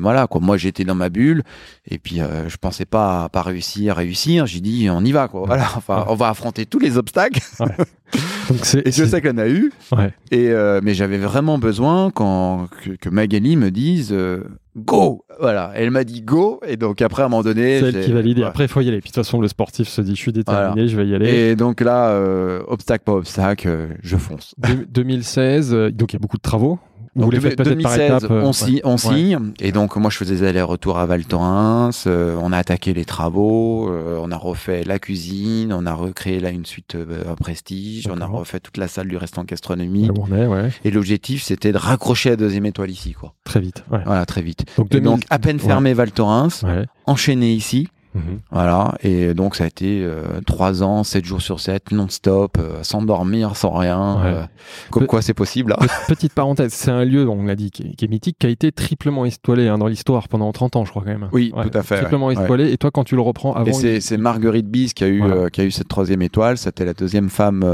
Voilà quoi. Moi j'étais dans ma bulle et puis euh, je pensais pas pas réussir réussir. J'ai dit on y va quoi. Voilà. Enfin on va affronter tous les obstacles Donc c'est et je c'est- sais en a eu. Ouais. Et euh, mais j'avais vraiment besoin quand que, que Magali me dise euh, go. Voilà. Elle m'a dit go et donc après à un moment donné c'est elle j'ai- qui valide. Ouais. après, il faut y aller. Puis de toute façon, le sportif se dit, je suis déterminé, je vais y aller. Et donc là euh, obstacle pas obstacle euh, je fonce. Deux- 2016, euh, donc il y a beaucoup de travaux. Vous Donc, les faites peut-être par 2016, étapes. euh, on, ouais. signe, on signe. Et donc, moi, je faisais des allers-retours à Val Thorens. euh, on a attaqué les travaux. euh, on a refait la cuisine. On a recréé là une suite à Prestige. On a refait toute la salle du restaurant gastronomie. Ouais. Et l'objectif, c'était de raccrocher la deuxième étoile ici, quoi. Très vite. Voilà, très vite. Donc, Et 2000 donc, à peine fermé Val Thorens, enchaîné ici. Mhm. Voilà. Et donc, ça a été euh, trois ans, sept jours sur sept, non-stop, euh, sans dormir, sans rien. Ouais. euh, comme Pe- quoi, c'est possible. hein. Pe- Petite parenthèse, c'est un lieu, on l'a dit, qui est, qui est mythique, qui a été triplement étoilé hein, dans l'histoire pendant 30 ans, je crois quand même. Oui, tout à fait, Triplement ouais. étoilé. Et toi, quand tu le reprends avant, Et c'est, Marguerite Bise qui a eu Voilà. qui a eu cette troisième étoile. C'était la deuxième femme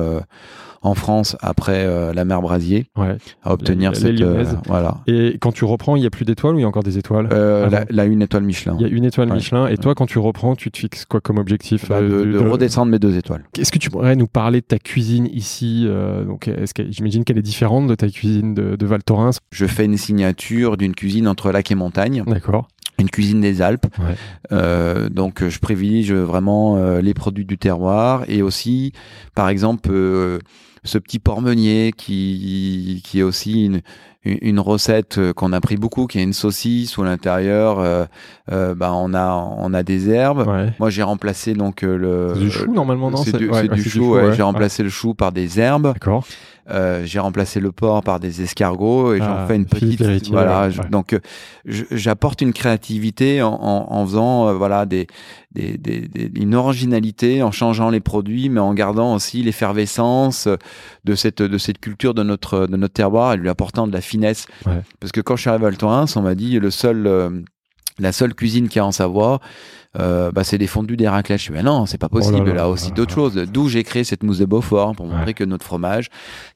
en France après euh, la mère Brasier ouais. à obtenir Les- cette euh, voilà Et quand tu reprends, il y a plus d'étoiles ou il y a encore des étoiles? Euh, la, la une étoile Michelin. Il y a une étoile Ouais. Michelin. Et toi, quand tu reprends, tu te fixes quoi comme objectif Bah, de, de redescendre mes deux étoiles. Est-ce que tu pourrais nous parler de ta cuisine ici Donc, est-ce que j'imagine qu'elle est différente de ta cuisine de, de Val Thorens? Je fais une signature d'une cuisine entre lac et montagne, D'accord. Une cuisine des Alpes. Ouais. Euh, donc euh, je privilégie vraiment euh, les produits du terroir et aussi, par exemple, euh, ce petit porc meunier qui, qui est aussi une, une recette euh, qu'on a pris beaucoup, qui est une saucisse où à l'intérieur, euh, euh, bah, on a on a des herbes. Moi, j'ai remplacé donc le du chou normalement, non C'est du, chou. j'ai remplacé le chou par des herbes. D'accord. Euh, j'ai remplacé le porc par des escargots et j'en ah, fais une petite. Voilà. donc, euh, j'apporte une créativité en, en, en faisant euh, voilà des, des, des, une originalité, en changeant les produits, mais en gardant aussi l'effervescence de cette de cette culture de notre de notre terroir et lui apportant de la finesse. Parce que quand je suis arrivé à Val on m'a dit le seul la seule cuisine qui a en Savoie, euh, bah, c'est des fondus des raclettes. Je dis, mais non, c'est pas possible. Oh là, aussi d'autres choses. D'où j'ai créé cette mousse de Beaufort pour montrer que notre fromage,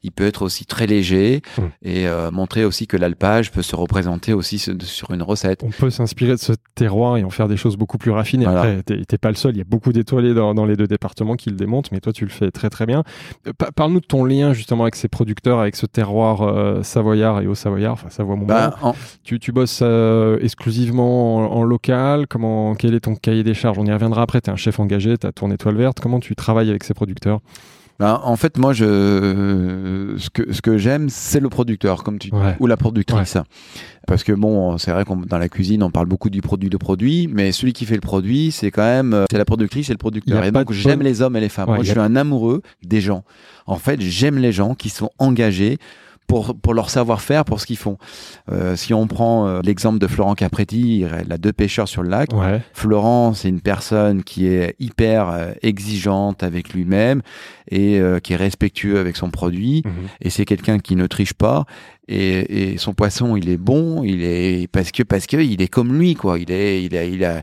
il peut être aussi très léger hum. et euh, montrer aussi que l'alpage peut se représenter aussi sur une recette. On peut s'inspirer de ce terroir et en faire des choses beaucoup plus raffinées. Après, t'es pas le seul. Il y a beaucoup d'étoilés dans, dans, les deux départements qui le démontrent, mais toi, tu le fais très très bien. Euh, parle-nous de ton lien justement avec ces producteurs, avec ce terroir savoyard et au savoyard, enfin Savoie bah, tu, tu bosses exclusivement en, en, local. Comment, quel est ton cahier des charges On y reviendra après. Tu es un chef engagé, tu as tourné toile verte. Comment tu travailles avec ces producteurs? Ben, en fait, moi, je, ce que, ce que j'aime, c'est le producteur, comme tu ou la productrice. Parce que bon, c'est vrai qu'on dans la cuisine, on parle beaucoup du produit de produit, mais celui qui fait le produit, c'est quand même, euh, c'est la productrice et le producteur. Et donc, j'aime les hommes et les femmes. moi, je suis un amoureux des gens. En fait, j'aime les gens qui sont engagés pour, pour leur savoir-faire, pour ce qu'ils font. Euh, si on prend euh, l'exemple de Florent Capretti, il a deux pêcheurs sur le lac. Florent, c'est une personne qui est hyper euh, exigeante avec lui-même et qui est respectueux avec son produit. Mhm. Et c'est quelqu'un qui ne triche pas. Et, et, son poisson, il est bon. Il est parce que parce que il est comme lui, quoi. Il est, il a, il a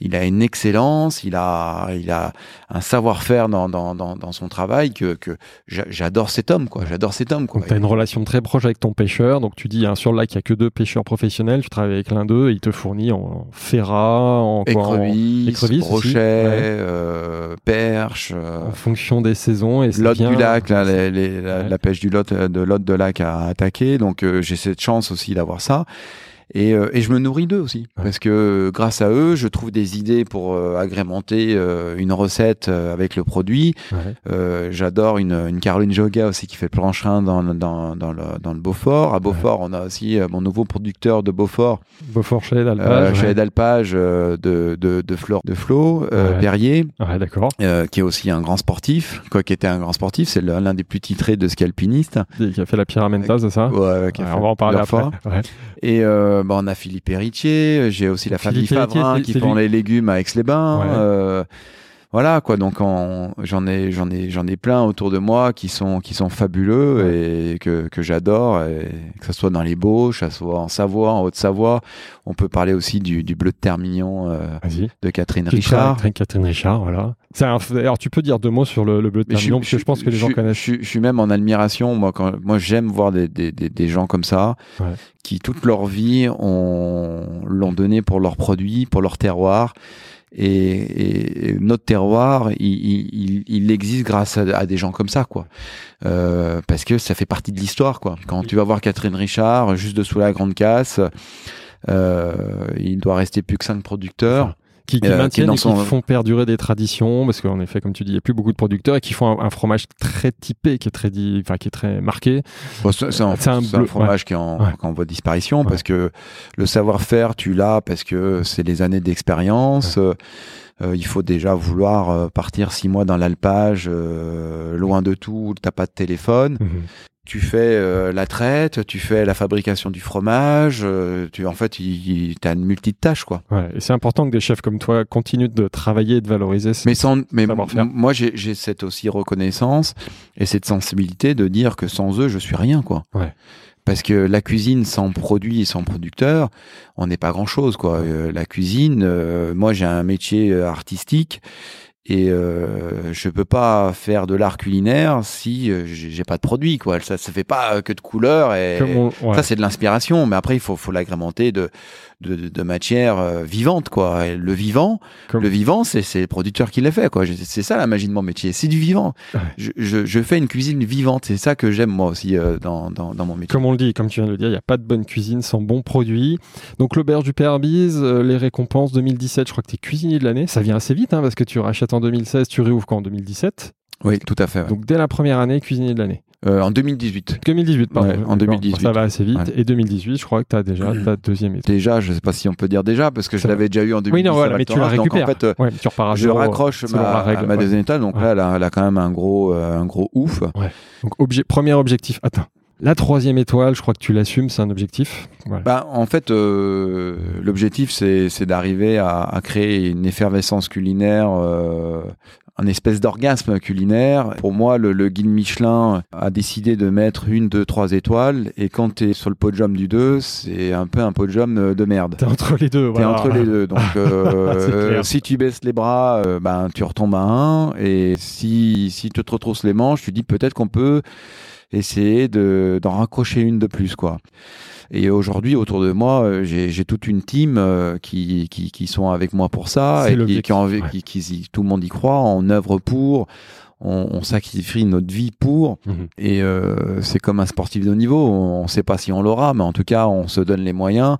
il a une excellence, il a, il a un savoir-faire dans, dans, dans, dans, son travail que, que j'adore cet homme, quoi. J'adore cet homme, quoi. Tu as une relation très proche avec ton pêcheur. Donc, tu dis, hein, sur le lac, il n'y a que deux pêcheurs professionnels. Tu travailles avec l'un d'eux et il te fournit en ferrat, en, écrevisses, brochet, euh, perche. Euh, en fonction des saisons. Et Lot du lac, là, les, la, pêche du lot, de lot de lac à attaquer. Donc, euh, j'ai cette chance aussi d'avoir ça. Et, euh, et je me nourris d'eux aussi, parce que grâce à eux, je trouve des idées pour euh, agrémenter euh, une recette avec le produit. J'adore une, une Caroline Joga aussi qui fait le plancherin dans, dans, dans, le, dans le Beaufort. À Beaufort, on a aussi mon nouveau producteur de Beaufort. Beaufort Chalet d'Alpage. Chalet d'Alpage de, de, de, Flore de Flo, Perrier, d'accord. qui est aussi un grand sportif, quoi qui était un grand sportif, c'est l'un des plus titrés de ski alpiniste. Qui a fait la Pyramenta, c'est ça Ouais, qui a fait on va en parler après. Et euh, bah, on a Philippe Héritier, j'ai aussi la famille Favrin qui font les légumes à Aix-les-Bains. Euh, voilà quoi donc j'en ai j'en ai j'en ai plein autour de moi qui sont qui sont fabuleux et que, que j'adore que ce soit dans les Bauches, que ce soit en Savoie, en Haute-Savoie. On peut parler aussi du, du bleu de Termignon euh, de Catherine Richard. Catherine Richard, voilà. Un... Alors tu peux dire deux mots sur le, bleu de Termignon parce que je pense que les gens connaissent. Je, suis même en admiration moi quand moi j'aime voir des, des, des, des, gens comme ça qui toute leur vie ont l'ont donné pour leurs produits, pour leur terroir et, notre terroir, il, il, existe grâce à, des gens comme ça, quoi. Euh, parce que ça fait partie de l'histoire, quoi. Quand tu vas voir Catherine Richard, juste dessous la grande casse, euh, il doit rester plus que cinq producteurs qui, qui euh, maintiennent et qui font perdurer des traditions parce qu'en effet comme tu dis il y a plus beaucoup de producteurs et qui font un, fromage très typé qui est très enfin qui est très marqué. C'est un, un, fromage qui est en, en voie de disparition parce que le savoir-faire tu l'as parce que c'est les années d'expérience. Euh, il faut déjà vouloir euh, partir six mois dans l'alpage, loin de tout, t'as pas de téléphone. Mhm tu fais euh, la traite, tu fais la fabrication du fromage, euh, tu en fait, tu as une multitâche quoi. Ouais, et c'est important que des chefs comme toi continuent de travailler et de valoriser. Mais sans, mais moi j'ai cette aussi reconnaissance et cette sensibilité de dire que sans eux je suis rien quoi. Ouais. Parce que la cuisine sans produit et sans producteur, on n'est pas grand chose quoi. Euh, la cuisine, moi j'ai un métier artistique et euh, je peux pas faire de l'art culinaire si euh, j'ai pas de produit quoi. Ça se fait pas que de couleurs et ça c'est de l'inspiration. Mais après il faut faut l'agrémenter de de, de matière euh, vivante quoi. Et le vivant le vivant c'est c'est le producteur qui l'a fait quoi. C'est ça la magie de mon métier. C'est du vivant. Je, je, je, fais une cuisine vivante. C'est ça que j'aime moi aussi euh, dans, dans, dans mon métier. Comme on le dit comme tu viens de le dire il y a pas de bonne cuisine sans bons produits. Donc l'auberge du Père Bise les récompenses 2017 je crois que tu es cuisinier de l'année. Ça vient assez vite hein, parce que tu rachètes en 2016 tu réouvres quand en 2017 Oui, tout à fait. ouais. Donc dès la première année, cuisinier de l'année. Euh, en 2018. 2018, pardon. Ouais, en D'accord. 2018. Ça va assez vite. Ouais. Et 2018, je crois que tu as déjà ta deuxième étoile. Déjà, je sais pas si on peut dire déjà, parce que je Ça l'avais déjà eu en 2018. Oui, non, voilà, mais tu la récupères. Donc, en fait, euh, Ouais, tu repars à je zéro, raccroche ma, la règle, ma ouais. deuxième étoile, donc là, elle a, elle a quand même un gros, euh, un gros ouf. Donc obje- premier objectif atteint. La troisième étoile, je crois que tu l'assumes, c'est un objectif. Voilà. Bah, en fait, euh, l'objectif, c'est c'est d'arriver à, à créer une effervescence culinaire, euh, un espèce d'orgasme culinaire. Pour moi, le, le guide Michelin a décidé de mettre une, deux, trois étoiles, et quand tu es sur le podium du 2, c'est un peu un podium de merde. T'es entre les deux. T'es voilà. entre les deux. Donc, euh, si tu baisses les bras, euh, ben, tu retombes à 1. Et si, si tu te retrousses les manches, tu dis peut-être qu'on peut essayer de, d'en raccrocher une de plus, quoi. Et aujourd'hui, autour de moi, euh, j'ai, toute une team euh, qui, qui, qui sont avec moi pour ça et qui, l'objectif, qui, en- ouais. qui, qui- qui- tout le monde y croit, on œuvre pour, on, on sacrifie notre vie pour. Mhm. Et euh, c'est comme un sportif de haut niveau. On ne sait pas si on l'aura, mais en tout cas, on se donne les moyens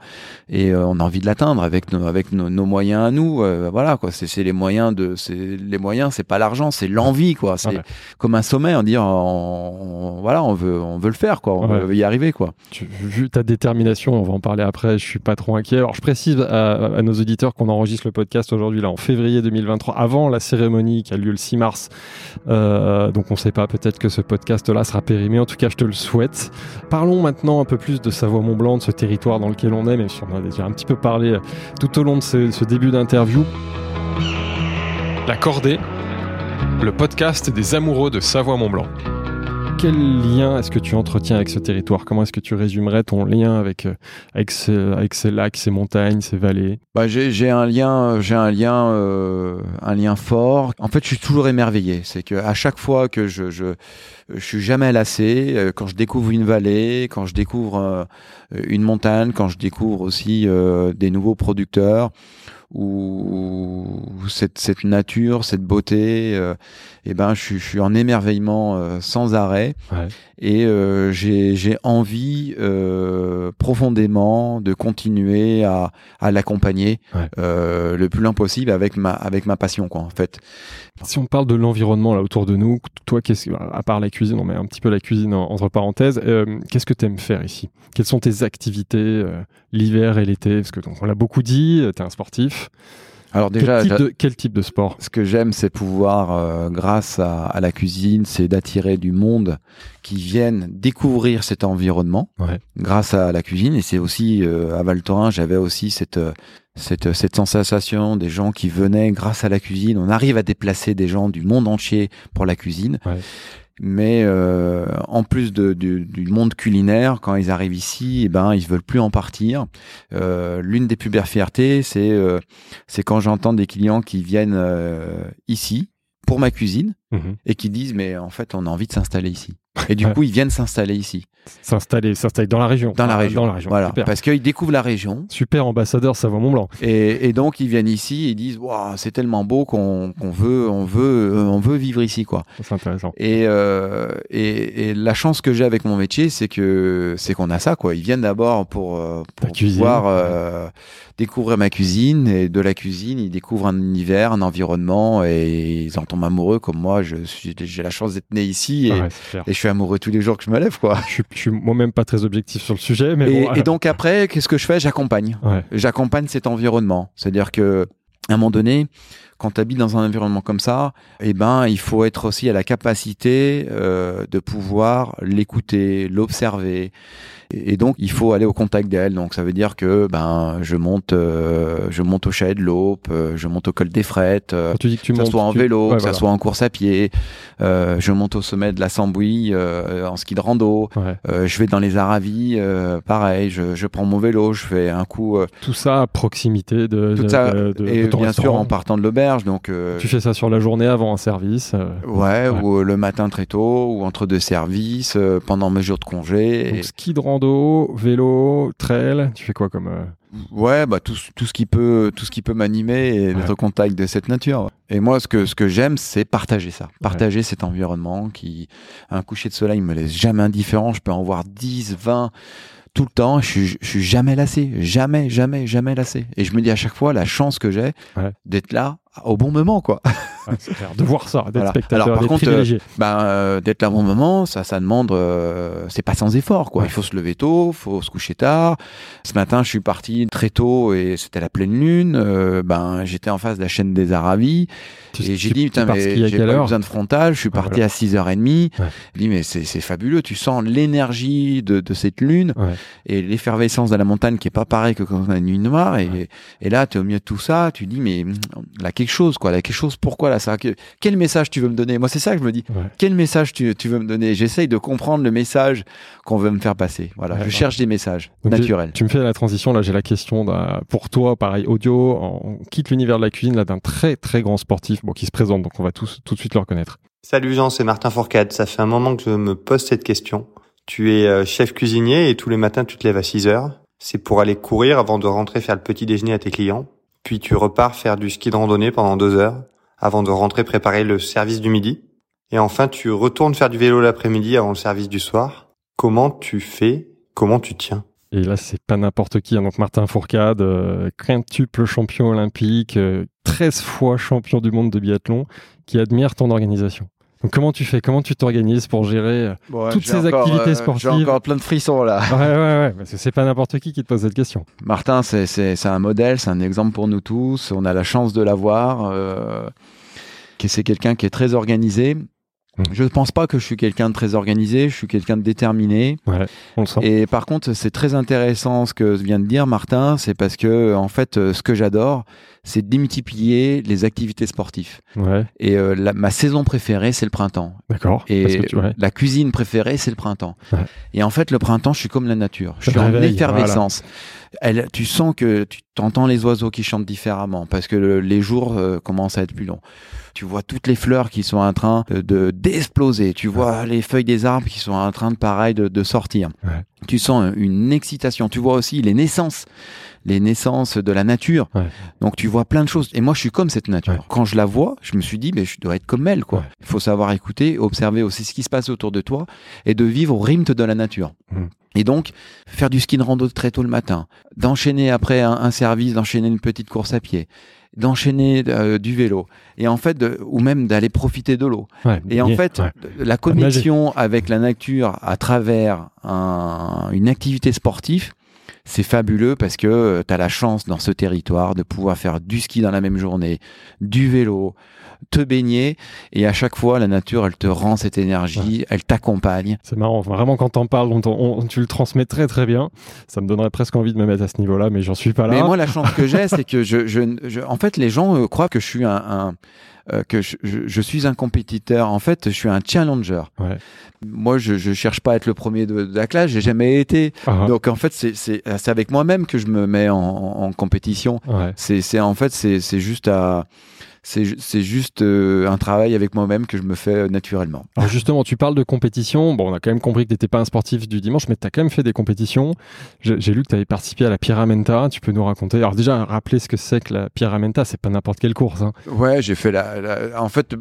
et euh, on a envie de l'atteindre avec nos, avec nos, nos moyens à nous. Euh, voilà quoi. C'est c'est les moyens de, c'est les moyens. C'est pas l'argent, c'est l'envie quoi. C'est Ouais. comme un sommet. On dit, on, on- voilà, on veut, on veut le faire quoi. On Ouais. veut y arriver quoi. Tu- vu ta détermination, on va en parler après, je suis pas trop inquiet. Alors je précise à, à nos auditeurs qu'on enregistre le podcast aujourd'hui là en février 2023, avant la cérémonie qui a lieu le 6 mars. Euh, donc on sait pas, peut-être que ce podcast là sera périmé. En tout cas, je te le souhaite. Parlons maintenant un peu plus de Savoie-Mont-Blanc, de ce territoire dans lequel on est, même si on a déjà un petit peu parlé euh, tout au long de ce, ce début d'interview. La Cordée, le podcast des amoureux de Savoie-Mont-Blanc. Quel lien est-ce que tu entretiens avec ce territoire? Comment est-ce que tu résumerais ton lien avec, euh, avec, ce- avec ces lacs, ces montagnes, ces vallées? Bah, j'ai un lien, j'ai un lien, euh, un lien fort. En fait, je suis toujours émerveillé. C'est que à chaque fois que je, je, suis jamais lassé. euh, Quand je découvre une vallée, quand je découvre euh, une montagne, quand je découvre aussi euh, des nouveaux producteurs ou cette, cette nature, cette beauté, euh, eh ben, je, suis- je suis en émerveillement euh, sans arrêt Ouais. et euh, j'ai envie euh, profondément de continuer à, à l'accompagner Ouais. le plus loin possible avec ma avec ma passion quoi en fait. Si on parle de l'environnement là autour de nous, toi, qu'est-ce, à part la cuisine, on met un petit peu la cuisine en- entre parenthèses, qu'est-ce que tu aimes faire ici? Quelles sont tes activités l'hiver et l'été Parce que donc, on l'a beaucoup dit, tu es un sportif. Alors déjà, quel, type de, quel type de sport? ce que j'aime, c'est pouvoir, euh, grâce à, à la cuisine, c'est d'attirer du monde qui vienne découvrir cet environnement Ouais. grâce à la cuisine. Et c'est aussi euh, à Val Thorens, j'avais aussi cette euh, cette cette sensation des gens qui venaient grâce à la cuisine. On arrive à déplacer des gens du monde entier pour la cuisine. Ouais. Mais euh, en plus de, du, du monde culinaire, quand ils arrivent ici, eh ben ils veulent plus en partir. Euh, L'une des plus belles fiertés, c'est euh, c'est quand j'entends des clients qui viennent euh, ici pour ma cuisine Mhm. et qui disent mais en fait on a envie de s'installer ici. Et du coup ils viennent s'installer ici, S'installer, s'installer dans la région. dans la Ah, région. Dans la région. Voilà, Super. parce qu'ils découvrent la région Super ambassadeur Savoie-Mont-Blanc. et, et donc ils viennent ici et disent waouh c'est tellement beau qu'on veut on veut euh, on veut vivre ici quoi. C'est intéressant. Et, euh, et, et la chance que j'ai avec mon métier, c'est que c'est qu'on a ça quoi. Ils viennent d'abord pour, euh, pour pouvoir euh, découvrir ma cuisine et de la cuisine, ils découvrent un univers, un environnement et ils en tombent amoureux comme moi. Je j'ai la chance d'être né ici ouais, et je suis amoureux tous les jours que je me lève quoi. Je suis, je suis moi-même pas très objectif sur le sujet, mais Et, bon. et donc après, qu'est-ce que je fais? J'accompagne. ouais. J'accompagne cet environnement. C'est-à-dire que à un moment donné, quand tu habites dans un environnement comme ça, eh ben, il faut être aussi à la capacité euh, de pouvoir l'écouter, l'observer. Et, et donc, il faut aller au contact d'elle. Donc, ça veut dire que ben, je monte, euh, je monte au chalet de l'Aube, euh, je monte au col des Frettes, tu dis que tu que ça montes, soit en tu- vélo, Ouais, que ça voilà. soit en course à pied. Je monte au sommet de la Sambouille en ski de rando. Ouais. Je vais dans les Aravis, pareil. Je, je prends mon vélo, je fais un coup. Tout ça à proximité de, tout de- ça de- de- et ton bien sûr en partant de l'auberge donc euh, Tu fais ça sur la journée avant un service. euh, ouais, Ouais. ou euh, le matin très tôt ou entre deux services euh, pendant mes jours de congé donc ski de rando, vélo, trail. Tu fais quoi comme ouais bah tout, ce- tout ce qui peut tout ce qui peut m'animer et Ouais. d'être au contact de cette nature et moi ce que ce que j'aime c'est partager ça partager cet environnement qui un coucher de soleil me laisse jamais indifférent je peux en voir 10 20 tout le temps, je suis, je suis jamais lassé, jamais, jamais, jamais lassé. Et je me dis à chaque fois la chance que j'ai Ouais. d'être là au bon moment, quoi. clair. De voir ça, d'être Voilà. spectateur, Alors, par d'être contre, privilégié. Ben, euh, d'être là au bon moment, ça, ça demande, euh, c'est pas sans effort, quoi. Ouais. Il faut se lever tôt, faut se coucher tard. Ce matin, je suis parti très tôt et c'était la pleine lune. Euh, ben, j'étais en face de la chaîne des Aravis Tu- et j'ai dit, putain, mais j'ai pas besoin de frontal. Je suis Ah, parti à 6h30. Ouais. Je dis, mais c'est fabuleux. Tu sens l'énergie de, de cette lune Ouais. et l'effervescence de la montagne qui est pas pareil que quand on a une nuit noire. Et, Ouais. et là, tu es au milieu de tout ça. Tu dis, mais hum, là, quelque chose, quoi. Là, quelque chose. Pourquoi là, ça que- Quel message tu veux me donner? Moi, c'est ça que je me dis. Ouais. Quel message tu, tu veux me donner? J'essaye de comprendre le message qu'on veut me faire passer. Voilà, Ouais, je ouais. cherche des messages Donc, naturels. Tu me fais la transition, là j'ai la question pour toi, pareil, audio, on quitte l'univers de la cuisine là d'un très très grand sportif bon, qui se présente, donc on va tous tout de suite le reconnaître. Salut Jean, c'est Martin Fourcade. Ça fait un moment que je me pose cette question. Tu es euh, chef cuisinier et tous les matins tu te lèves à 6 heures. C'est pour aller courir avant de rentrer faire le petit déjeuner à tes clients. Puis tu repars faire du ski de randonnée pendant deux heures avant de rentrer préparer le service du midi. Et enfin tu retournes faire du vélo l'après-midi avant le service du soir. Comment tu fais? Comment tu tiens? Et là c'est pas n'importe qui, hein. donc Martin Fourcade, euh, quintuple champion olympique, euh, 13 fois champion du monde de biathlon, qui admire ton organisation. Donc comment tu fais? Comment tu t'organises pour gérer euh, toutes ces encore, activités euh, sportives? J'ai encore plein de frissons là. Ouais, ouais, ouais, parce que c'est pas n'importe qui qui te pose cette question. Martin, c'est- c'est c'est un modèle, c'est un exemple pour nous tous. On a la chance de l'avoir. Euh, que c'est quelqu'un qui est très organisé. Mm. Je ne pense pas que je suis quelqu'un de très organisé. Je suis quelqu'un de déterminé. Ouais, on le sent. Et par contre, c'est très intéressant ce que vient de dire Martin. C'est parce que en fait, euh, ce que j'adore, c'est de démultiplier les activités sportives. Ouais, Et euh, la- ma saison préférée, c'est le printemps. d'accord. Et que tu- ouais. la cuisine préférée, c'est le printemps. Ouais. Et en fait, le printemps, je suis comme la nature. Je suis en effervescence. Elle, tu sens que tu entends les oiseaux qui chantent différemment parce que le- les jours euh, commencent à être plus longs. Tu vois toutes les fleurs qui sont en train de- de d'exploser. Tu vois les feuilles des arbres qui sont en train de pareil de, de sortir. Ouais. Tu sens une excitation. Tu vois aussi les naissances, les naissances de la nature. Ouais. Donc tu vois plein de choses. Et moi, je suis comme cette nature. Quand je la vois, je me suis dit, mais je dois être comme elle, quoi. Il faut savoir écouter, observer aussi ce qui se passe autour de toi et de vivre au rythme de la nature. Mm. Et donc, faire du ski de rando très tôt le matin, d'enchaîner après un, un service, d'enchaîner une petite course à pied, d'enchaîner euh, du vélo, et en fait, de- ou même d'aller profiter de l'eau. Ouais, Et en fait, ouais. la connexion avec la nature à travers un- une activité sportive, c'est fabuleux parce que tu as la chance dans ce territoire de pouvoir faire du ski dans la même journée, du vélo, te baigner et à chaque fois la nature elle te rend cette énergie, elle t'accompagne. C'est marrant, vraiment quand t'en parles, on, on- tu le transmets très très bien. Ça me donnerait presque envie de me mettre à ce niveau-là, mais j'en suis pas là. Mais moi la chance que j'ai c'est que je, je, je- en fait les gens euh, croient que je suis un, un- euh, que je, je- suis un compétiteur. En fait, je suis un challenger. Ouais. Moi, je, je cherche pas à être le premier de, de la classe. J'ai jamais été. Ah, Donc en fait, c'est avec moi-même que je me mets en, en compétition. ouais. C'est c'est en fait c'est c'est juste à c'est ju- c'est juste euh, un travail avec moi-même que je me fais euh, naturellement. Alors justement, tu parles de compétition. Bon, on a quand même compris que tu n'étais pas un sportif du dimanche, mais tu as quand même fait des compétitions. J'ai j'ai lu que tu avais participé à la Pyramenta. Tu peux nous raconter. Alors déjà, rappeler ce que c'est que la Pyramenta. C'est pas n'importe quelle course. Hein. Ouais, j'ai fait la, la- En fait,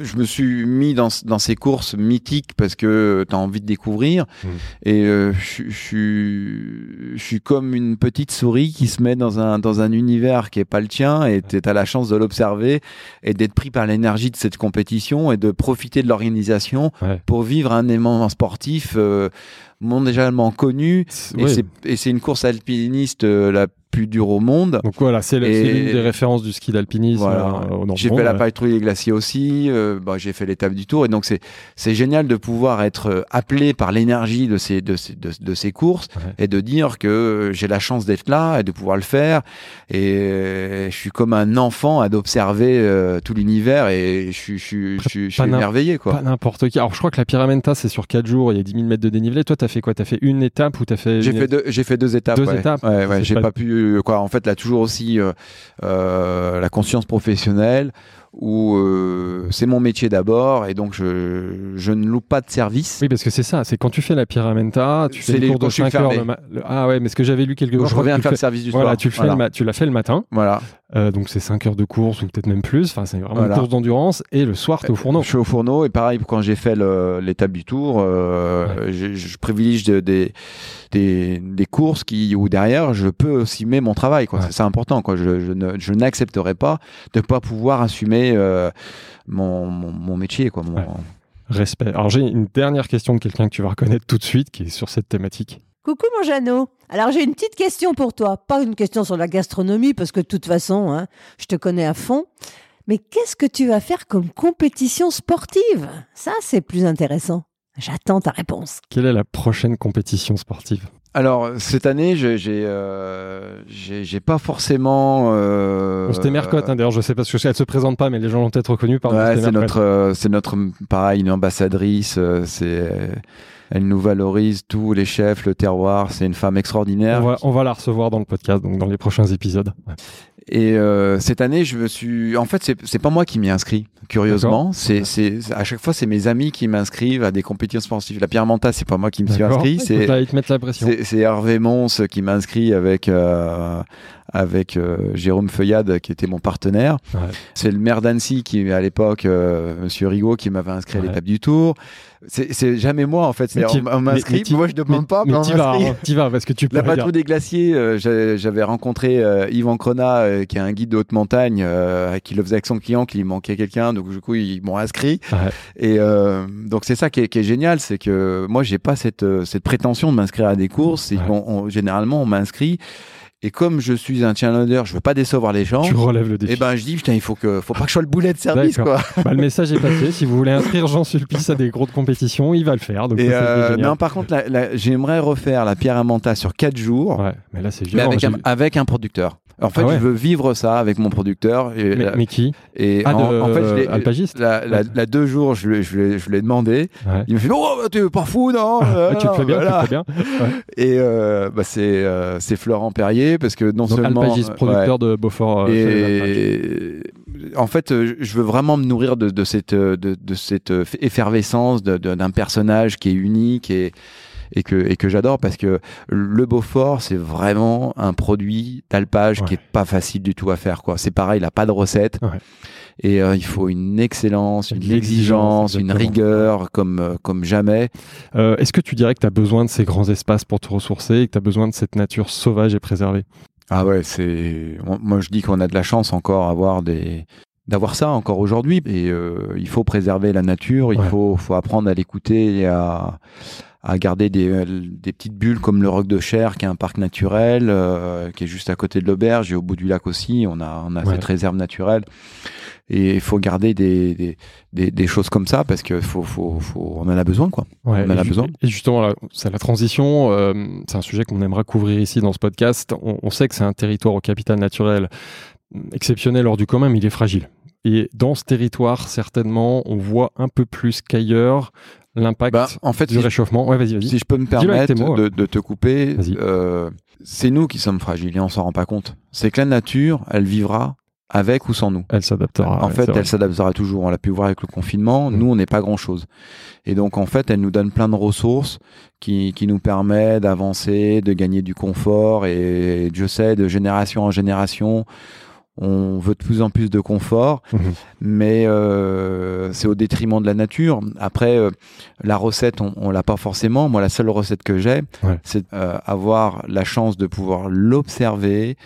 je me suis mis dans, dans ces courses mythiques parce que tu as envie de découvrir. Mm. Et euh, je, je suis, je suis comme une petite souris qui se met dans un, dans un univers qui est pas le tien et tu as la chance de l'observer et d'être pris par l'énergie de cette compétition et de profiter de l'organisation Ouais. pour vivre un événement sportif euh, mondialement connu. Et Ouais. c'est- Et c'est une course alpiniste euh, la plus dure au monde. Donc voilà, c'est l'une des références du ski d'alpinisme. Voilà. euh, J'ai fait la patrouille des glaciers aussi. euh, bah, j'ai fait l'étape du Tour et donc c'est génial de pouvoir être euh, appelé par l'énergie de ces de ces de, de ces courses Ouais. et de dire que euh, j'ai la chance d'être là et de pouvoir le faire et je suis comme un enfant à d'observer euh, tout l'univers et je suis je je je suis émerveillé quoi. Pas n'importe qui. Alors je crois que la Pyramenta, c'est sur 4 jours. Il y a 10 000 mètres de dénivelé. Toi, tu as fait quoi? Tu as fait une étape ou tu as fait. J'ai une- fait deux, fait deux étapes. Deux ouais. étapes. Ouais, ouais, C'est j'ai pas- pas... pu quoi. En fait, là toujours aussi euh, euh, la conscience professionnelle où euh, c'est mon métier d'abord et donc je, je ne loue pas de service. Oui, parce que c'est ça, c'est quand tu fais la pyramenta, tu fais les cours de cours 5 heures. le ma- le- Ah ouais, mais ce que j'avais lu quelque part. je reviens tu faire le le service du Voilà, soir. tu, le fais Voilà. le ma- tu l'as fait le matin, Voilà. Euh, donc c'est 5 heures de course ou peut-être même plus. Enfin, c'est vraiment Voilà. une course d'endurance et le soir, t'es au fourneau. Je suis au fourneau et pareil quand j'ai fait l'étape du tour, euh, je, je privilégie de- des, des des courses qui où derrière je peux assumer mon travail. Ouais. C'est- important. Quoi. Je, je ne n'accepterai pas de pas pouvoir assumer euh, mon, mon mon métier. Quoi. Mon- Ouais. Respect. Alors j'ai une dernière question de quelqu'un que tu vas reconnaître tout de suite qui est sur cette thématique. Coucou mon Jeannot. Alors j'ai une petite question pour toi. Pas une question sur la gastronomie, parce que de toute façon, hein, je te connais à fond. Mais qu'est-ce que tu vas faire comme compétition sportive? Ça, c'est plus intéressant. J'attends ta réponse. Quelle est la prochaine compétition sportive? Alors cette année, j'ai euh, j'ai pas forcément. Euh, Bon, C'était Mercotte, hein, d'ailleurs, je sais pas si elle se présente pas, mais les gens l'ont peut-être reconnue par Ouais, c'est notre, euh, c'est notre, pareil, une ambassadrice. euh, c'est, elle nous valorise tous les chefs, le terroir. C'est une femme extraordinaire. On va, on va la recevoir dans le podcast, donc dans les prochains épisodes. Ouais. Et euh, cette année, je me suis, en fait, c'est, c'est pas moi qui m'y inscris. Curieusement, c'est, c'est, à chaque fois, c'est mes amis qui m'inscrivent à des compétitions sportives. La Pierre Manta, c'est pas moi qui me suis inscrit. C'est, Hervé Mons qui m'a inscrit avec euh, avec euh, Jérôme Feuillade qui était mon partenaire. Ouais. C'est le maire d'Annecy qui à l'époque euh, Monsieur Rigaud qui m'avait inscrit à l'étape du Tour. C'est, jamais moi en fait. Mais tu- on, on mais- m'inscrit. mais tu- moi je demande mais, pas. mais on t'y vas, hein, t'y vas, parce que tu peux La patrouille des glaciers, euh, j'avais rencontré euh, Yvan Crona, euh, qui est un guide de haute montagne, euh, qui le faisait avec son client, qu'il lui manquait quelqu'un, donc du coup ils m'ont inscrit. Ouais. Et euh, donc c'est ça qui est, qui est génial, c'est que moi j'ai pas cette cette prétention de m'inscrire à des courses. Ouais. qu'on- on- généralement on m'inscrit et comme je suis un challenger, je veux pas décevoir les gens. Tu relèves le défi. Et ben je dis putain il faut que faut pas que je sois le boulet de service quoi. Bah, le message est passé. Si vous voulez inscrire Jean Sulpice à des grosses compétitions, il va le faire. Donc Et euh, non par contre la- la- j'aimerais refaire la pierre à manta sur quatre jours. Ouais, mais là, c'est Mais un, avec un producteur. En fait, Ah ouais. je veux vivre ça avec mon producteur. Et, Mais, la- mais qui? et Ah, en, de, en fait, je l'ai- Alpagiste la, la, la deux jours, je l'ai, je l'ai, je l'ai demandé. Ouais. Il me fait Oh, bah, t'es pas fou, non? Ah, tu le fais bien, voilà. tu fais bien. Et euh, bah, c'est, euh, c'est Florent Perrier, parce que non Donc, seulement. Alpagiste, euh, producteur de Beaufort. euh, Et en fait, euh, je veux vraiment me nourrir de, de cette, euh, de, de cette euh, effervescence d'un personnage qui est unique et, et que, et que j'adore parce que le Beaufort, c'est vraiment un produit d'alpage qui est pas facile du tout à faire. quoi. C'est pareil, il a pas de recette. Ouais. Et euh, il faut une excellence, Une exigence, une rigueur comme, euh, comme jamais. Euh, Est-ce que tu dirais que tu as besoin de ces grands espaces pour te ressourcer et que tu as besoin de cette nature sauvage et préservée? Ah ouais, c'est. Moi, je dis qu'on a de la chance encore avoir des d'avoir ça encore aujourd'hui. Et euh, il faut préserver la nature. Il Ouais. faut faut apprendre à l'écouter et à à garder des, des petites bulles comme le Roc de Cher, qui est un parc naturel, euh, qui est juste à côté de l'auberge et au bout du lac aussi. On a on a Ouais. cette réserve naturelle. Et il faut garder des, des, des, des choses comme ça parce que faut, faut, faut, on en a besoin, quoi. Ouais, On en a besoin. Et justement, c'est la transition. euh, c'est un sujet qu'on aimerait couvrir ici dans ce podcast. On, on sait que c'est un territoire au capital naturel exceptionnel hors du commun, mais il est fragile. Et dans ce territoire, certainement, on voit un peu plus qu'ailleurs l'impact Bah, en fait, du si réchauffement. Ouais, vas-y, vas-y. Si je peux me permettre mots, de, de te couper, euh, c'est nous qui sommes fragiles et on s'en rend pas compte. C'est que la nature, elle vivra avec ou sans nous. Elle s'adaptera. en ouais, fait, elle s'adaptera toujours. On l'a pu voir avec le confinement. Mm. Nous, on n'est pas grand-chose. Et donc, en fait, elle nous donne plein de ressources qui, qui nous permettent d'avancer, de gagner du confort. Et Dieu sait, de génération en génération, on veut de plus en plus de confort Mhm. mais euh, c'est au détriment de la nature. Après, euh, la recette, on, on l'a pas forcément. Moi, la seule recette que j'ai, Ouais. c'est euh, avoir la chance de pouvoir l'observer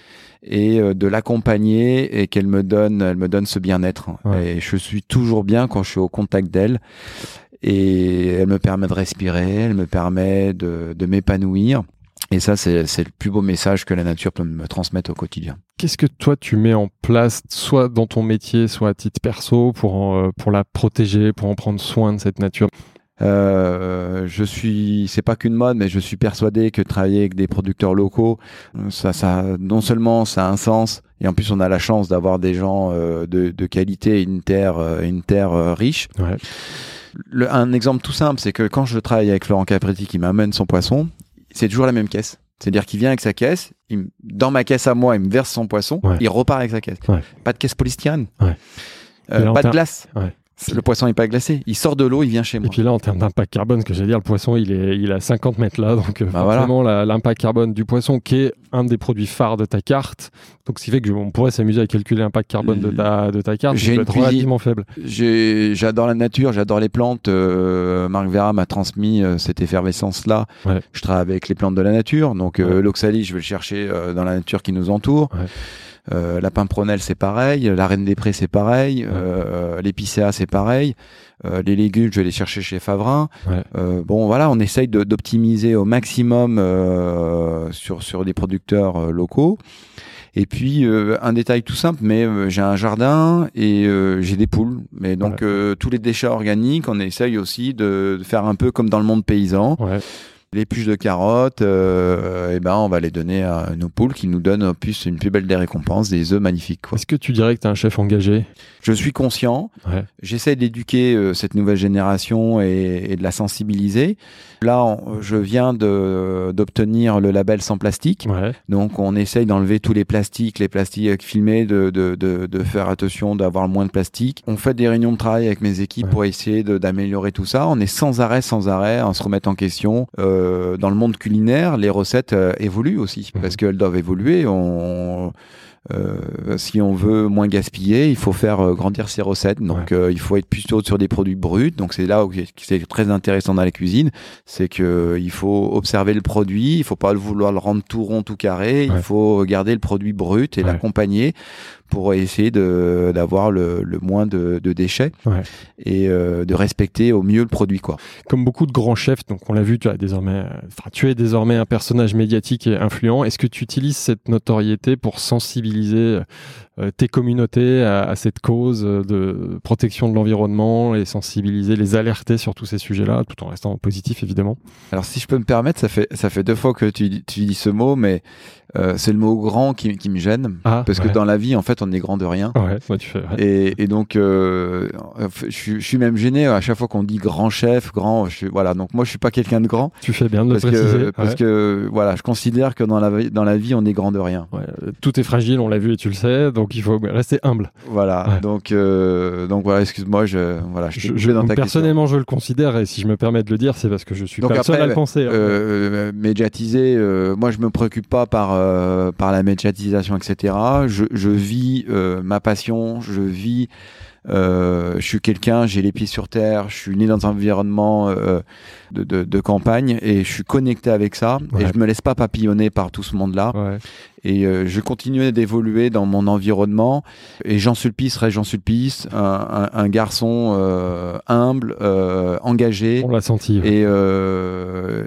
et euh, de l'accompagner et qu'elle me donne, elle me donne ce bien-être. Ouais. Et je suis toujours bien quand je suis au contact d'elle. Et elle me permet de respirer, elle me permet de, de m'épanouir. Et ça, c'est le plus beau message que la nature peut me transmettre au quotidien. Qu'est-ce que toi tu mets en place, soit dans ton métier, soit à titre perso, pour, en, euh, pour la protéger, pour en prendre soin de cette nature? Euh, je suis, c'est pas qu'une mode, mais je suis persuadé que travailler avec des producteurs locaux, euh, ça, ça, non seulement ça a un sens, et en plus on a la chance d'avoir des gens euh, de, de qualité, une terre, euh, une terre riche. Ouais. Le- un exemple tout simple, c'est que quand je travaille avec Florent Capretti qui m'amène son poisson, c'est toujours la même caisse. C'est-à-dire qu'il vient avec sa caisse, il dans ma caisse à moi, il me verse son poisson, Ouais. il repart avec sa caisse. Ouais. Pas de caisse polystyrène. Ouais. Euh, pas de glace. Ouais. Le poisson n'est pas glacé. Il sort de l'eau, il vient chez Et moi. puis là, en termes d'impact carbone, ce que j'allais dire, le poisson, il est, il est à 50 mètres là. Donc, euh, Bah voilà. forcément, la- l'impact carbone du poisson, qui est un des produits phares de ta carte. Donc, ce qui fait qu'on pourrait s'amuser à calculer l'impact carbone de ta, de ta carte. J'ai une cuisine- relativement faible. J'adore la nature, j'adore les plantes. Euh, Marc Vera m'a transmis euh, cette effervescence-là. Ouais. Je travaille avec les plantes de la nature. Donc, euh, Ouais. l'oxalie, je vais le chercher dans la nature qui nous entoure. Ouais. Euh, la pimpronelle, c'est pareil. La reine des prés, c'est pareil. Euh, L'épicéa, c'est pareil. Euh, les légumes, je vais les chercher chez Favrin. Ouais. Euh, bon, voilà, on essaye d'optimiser au maximum euh, sur, sur des producteurs locaux. Et puis euh, un détail tout simple, mais euh, j'ai un jardin et euh, j'ai des poules. Mais donc euh, tous les déchets organiques, on essaye aussi de, de faire un peu comme dans le monde paysan. Ouais. Les puces de carottes, euh, eh ben on va les donner à nos poules qui nous donnent en plus une plus belle des récompenses, des œufs magnifiques. Quoi. Est-ce que tu dirais que tu es un chef engagé? Je suis conscient. Ouais. J'essaie d'éduquer euh, cette nouvelle génération et, et de la sensibiliser. Là, on- je viens de- d'obtenir le label sans plastique. Ouais. Donc on essaye d'enlever tous les plastiques, les plastiques filmés, de, de, de, faire attention d'avoir le moins de plastique. On fait des réunions de travail avec mes équipes Ouais. pour essayer d'améliorer tout ça. On est sans arrêt, sans arrêt, on se remet en question. Euh, dans le monde culinaire, les recettes euh, évoluent aussi Mhm. parce qu'elles doivent évoluer. On, euh, si on veut moins gaspiller, il faut faire euh, grandir ses recettes. Donc, euh, il faut être plutôt sur des produits bruts. Donc, c'est là où c'est très intéressant dans la cuisine, c'est que euh, il faut observer le produit. Il faut pas le vouloir le rendre tout rond, tout carré. Ouais. Il faut garder le produit brut et Ouais. l'accompagner pour essayer d'avoir le, le moins de, de déchets Ouais. et euh, de respecter au mieux le produit, quoi. Comme beaucoup de grands chefs, donc on l'a vu, tu as désormais, tu es désormais un personnage médiatique et influent. Est-ce que tu utilises cette notoriété pour sensibiliser euh, tes communautés à, à cette cause de protection de l'environnement et sensibiliser, les alerter sur tous ces sujets-là, tout en restant positif évidemment? Alors si je peux me permettre, ça fait ça fait deux fois que tu, tu dis ce mot, mais euh, c'est le mot grand qui, qui me gêne Ah, parce ouais. que dans la vie, en fait, on est grand de rien. Ouais, ouais, tu fais. Et, et donc, euh, je, suis- je suis même gêné à chaque fois qu'on dit grand chef, grand. Je voilà, donc moi, je suis pas quelqu'un de grand Tu fais bien de le parce préciser. que parce que voilà, je considère que dans la vie- dans la vie, on est grand de rien. Tout est fragile, on l'a vu et tu le sais, donc il faut rester humble. Voilà, donc euh, donc voilà, excuse-moi, je voilà, je, dans ta question. personnellement, je le considère, et si je me permets de le dire, c'est parce que je suis Donc après, à le penser. hein. euh, moi je me préoccupe pas par euh, par la médiatisation, etc. Je, je vis euh, ma passion, je vis, euh, je suis quelqu'un, j'ai les pieds sur terre, je suis né dans un environnement de, de, de campagne et je suis connecté avec ça et je me laisse pas papillonner par tout ce monde-là Ouais. Et euh, je continue d'évoluer dans mon environnement et Jean Sulpice reste Jean Sulpice, un, un, un garçon euh, humble, euh, engagé. On l'a senti. Et,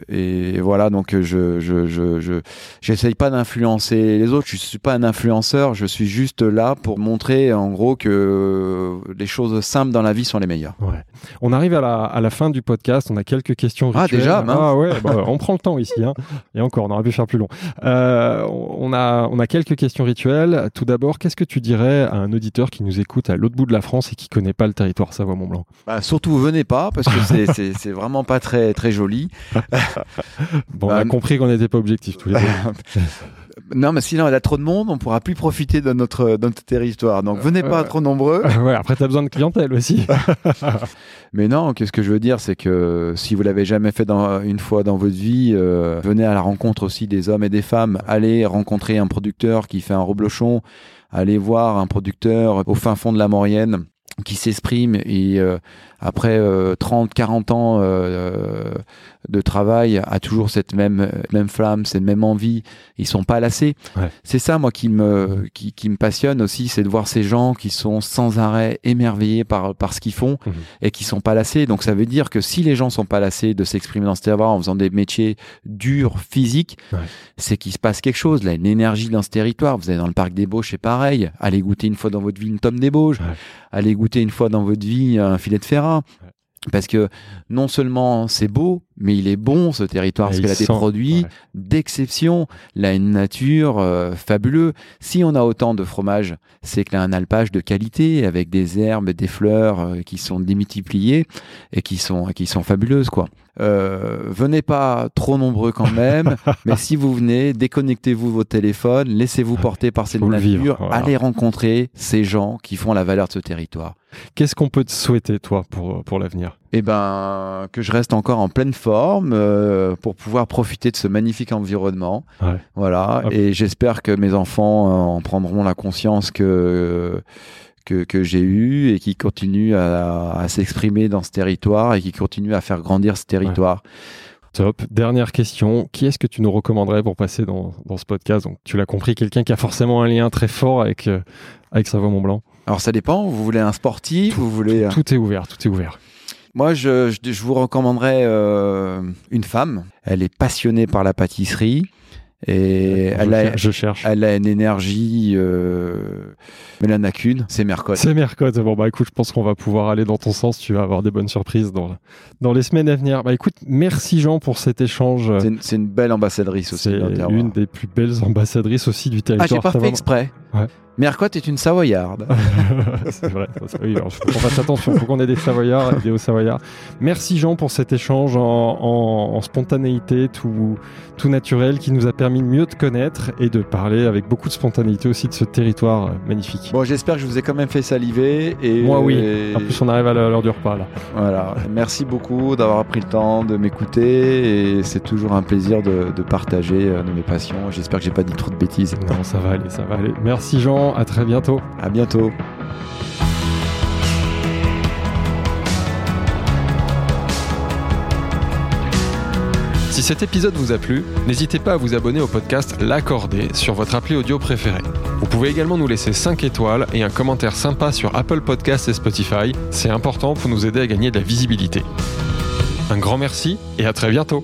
et voilà, donc je je je je j'essaye pas d'influencer les autres. Je suis pas un influenceur. Je suis juste là pour montrer en gros que les choses simples dans la vie sont les meilleures. Ouais. On arrive à la, à la fin du podcast. On a quelques questions Ah, déjà, mince. Ah ouais, bah, on prend le temps ici. Hein. Et encore, on aurait pu faire plus long. On, a, on a quelques questions rituelles. Tout d'abord, qu'est-ce que tu dirais à un auditeur qui nous écoute à l'autre bout de la France et qui connaît pas le territoire Savoie-Mont-Blanc Bah, surtout venez pas parce que c'est vraiment pas très très joli. Bon, on a compris qu'on n'était pas objectif tous les deux. non, mais sinon il y a trop de monde, on pourra plus profiter de notre de notre territoire. Donc venez pas Euh, trop nombreux. ouais, après, tu as besoin de clientèle aussi. Mais non, qu'est-ce que je veux dire, c'est que si vous l'avez jamais fait dans, une fois dans votre vie, euh, venez à la rencontre aussi des hommes et des femmes. Allez rencontrer un producteur qui fait un reblochon. Allez voir un producteur au fin fond de la Maurienne qui s'exprime et euh, après euh, 30, 40 ans euh, de travail a toujours cette même même flamme, cette même envie. Ils sont pas lassés. Ouais. C'est ça moi qui me qui, qui me passionne aussi, c'est de voir ces gens qui sont sans arrêt émerveillés par par ce qu'ils font Mhm. et qui sont pas lassés. Donc ça veut dire que si les gens sont pas lassés de s'exprimer dans ce territoire en faisant des métiers durs, physiques, Ouais. c'est qu'il se passe quelque chose. Là, une énergie dans ce territoire. Vous allez dans le parc des Bauges, c'est pareil. Allez goûter une fois dans votre vie une tome des Bauges. Ouais. Allez goûter une fois dans votre vie un filet de Parce que non seulement c'est beau, mais il est bon ce territoire, parce Et qu'il il a des produits ouais. d'exception. Il a une nature euh, fabuleuse. Si on a autant de fromage, c'est qu'il a un alpage de qualité avec des herbes, des fleurs euh, qui sont démultipliées et qui sont qui sont fabuleuses quoi. Euh, venez pas trop nombreux quand même, mais si vous venez, déconnectez-vous vos téléphones, laissez-vous porter par cette nature, vivre, voilà. allez rencontrer ces gens qui font la valeur de ce territoire. Qu'est-ce qu'on peut te souhaiter, toi, pour, pour l'avenir? Eh ben, que je reste encore en pleine forme euh, pour pouvoir profiter de ce magnifique environnement. Ouais. Voilà. Hop. Et j'espère que mes enfants euh, en prendront la conscience que que, que j'ai eu et qui continuent à, à s'exprimer dans ce territoire et qui continuent à faire grandir ce territoire. Top. Dernière question. Qui est-ce que tu nous recommanderais pour passer dans, dans ce podcast? Donc, tu l'as compris, quelqu'un qui a forcément un lien très fort avec, euh, avec Savoie Mont Blanc. Alors ça dépend. Vous voulez un sportif? Vous voulez un- Tout est ouvert, tout est ouvert. Moi, je, je, je vous recommanderais euh, une femme. Elle est passionnée par la pâtisserie et je, elle a, je cherche. Elle a une énergie, euh, mais elle en a qu'une, c'est Mercotte. C'est Mercotte. Bon, bah écoute, je pense qu'on va pouvoir aller dans ton sens. Tu vas avoir des bonnes surprises dans, dans les semaines à venir. Bah écoute, merci Jean pour cet échange. C'est une, une belle ambassadrice aussi. C'est une des plus belles ambassadrices aussi du Ah, territoire. j'ai pas fait exprès. Ouais. Mercotte est une Savoyarde. c'est vrai. ça, oui, alors, faut qu'on fasse attention. Il faut qu'on ait des Savoyards et des Hauts-Savoyards. Merci Jean pour cet échange en, en- en spontanéité, tout, tout naturel, qui nous a permis de mieux te connaître et de parler avec beaucoup de spontanéité aussi de ce territoire magnifique. Bon, j'espère que je vous ai quand même fait saliver. Et, Moi, oui. et- En plus, on arrive à l'heure du repas là. Voilà. Merci beaucoup d'avoir pris le temps de m'écouter et c'est toujours un plaisir de, de partager euh, mes passions. J'espère que j'ai pas dit trop de bêtises. Non, ça va aller, ça va aller. Merci Jean. À très bientôt. À bientôt. Si cet épisode vous a plu, n'hésitez pas à vous abonner au podcast L'Accordé sur votre appli audio préférée. Vous pouvez également nous laisser 5 étoiles et un commentaire sympa sur Apple Podcasts et Spotify. C'est important pour nous aider à gagner de la visibilité. Un grand merci et à très bientôt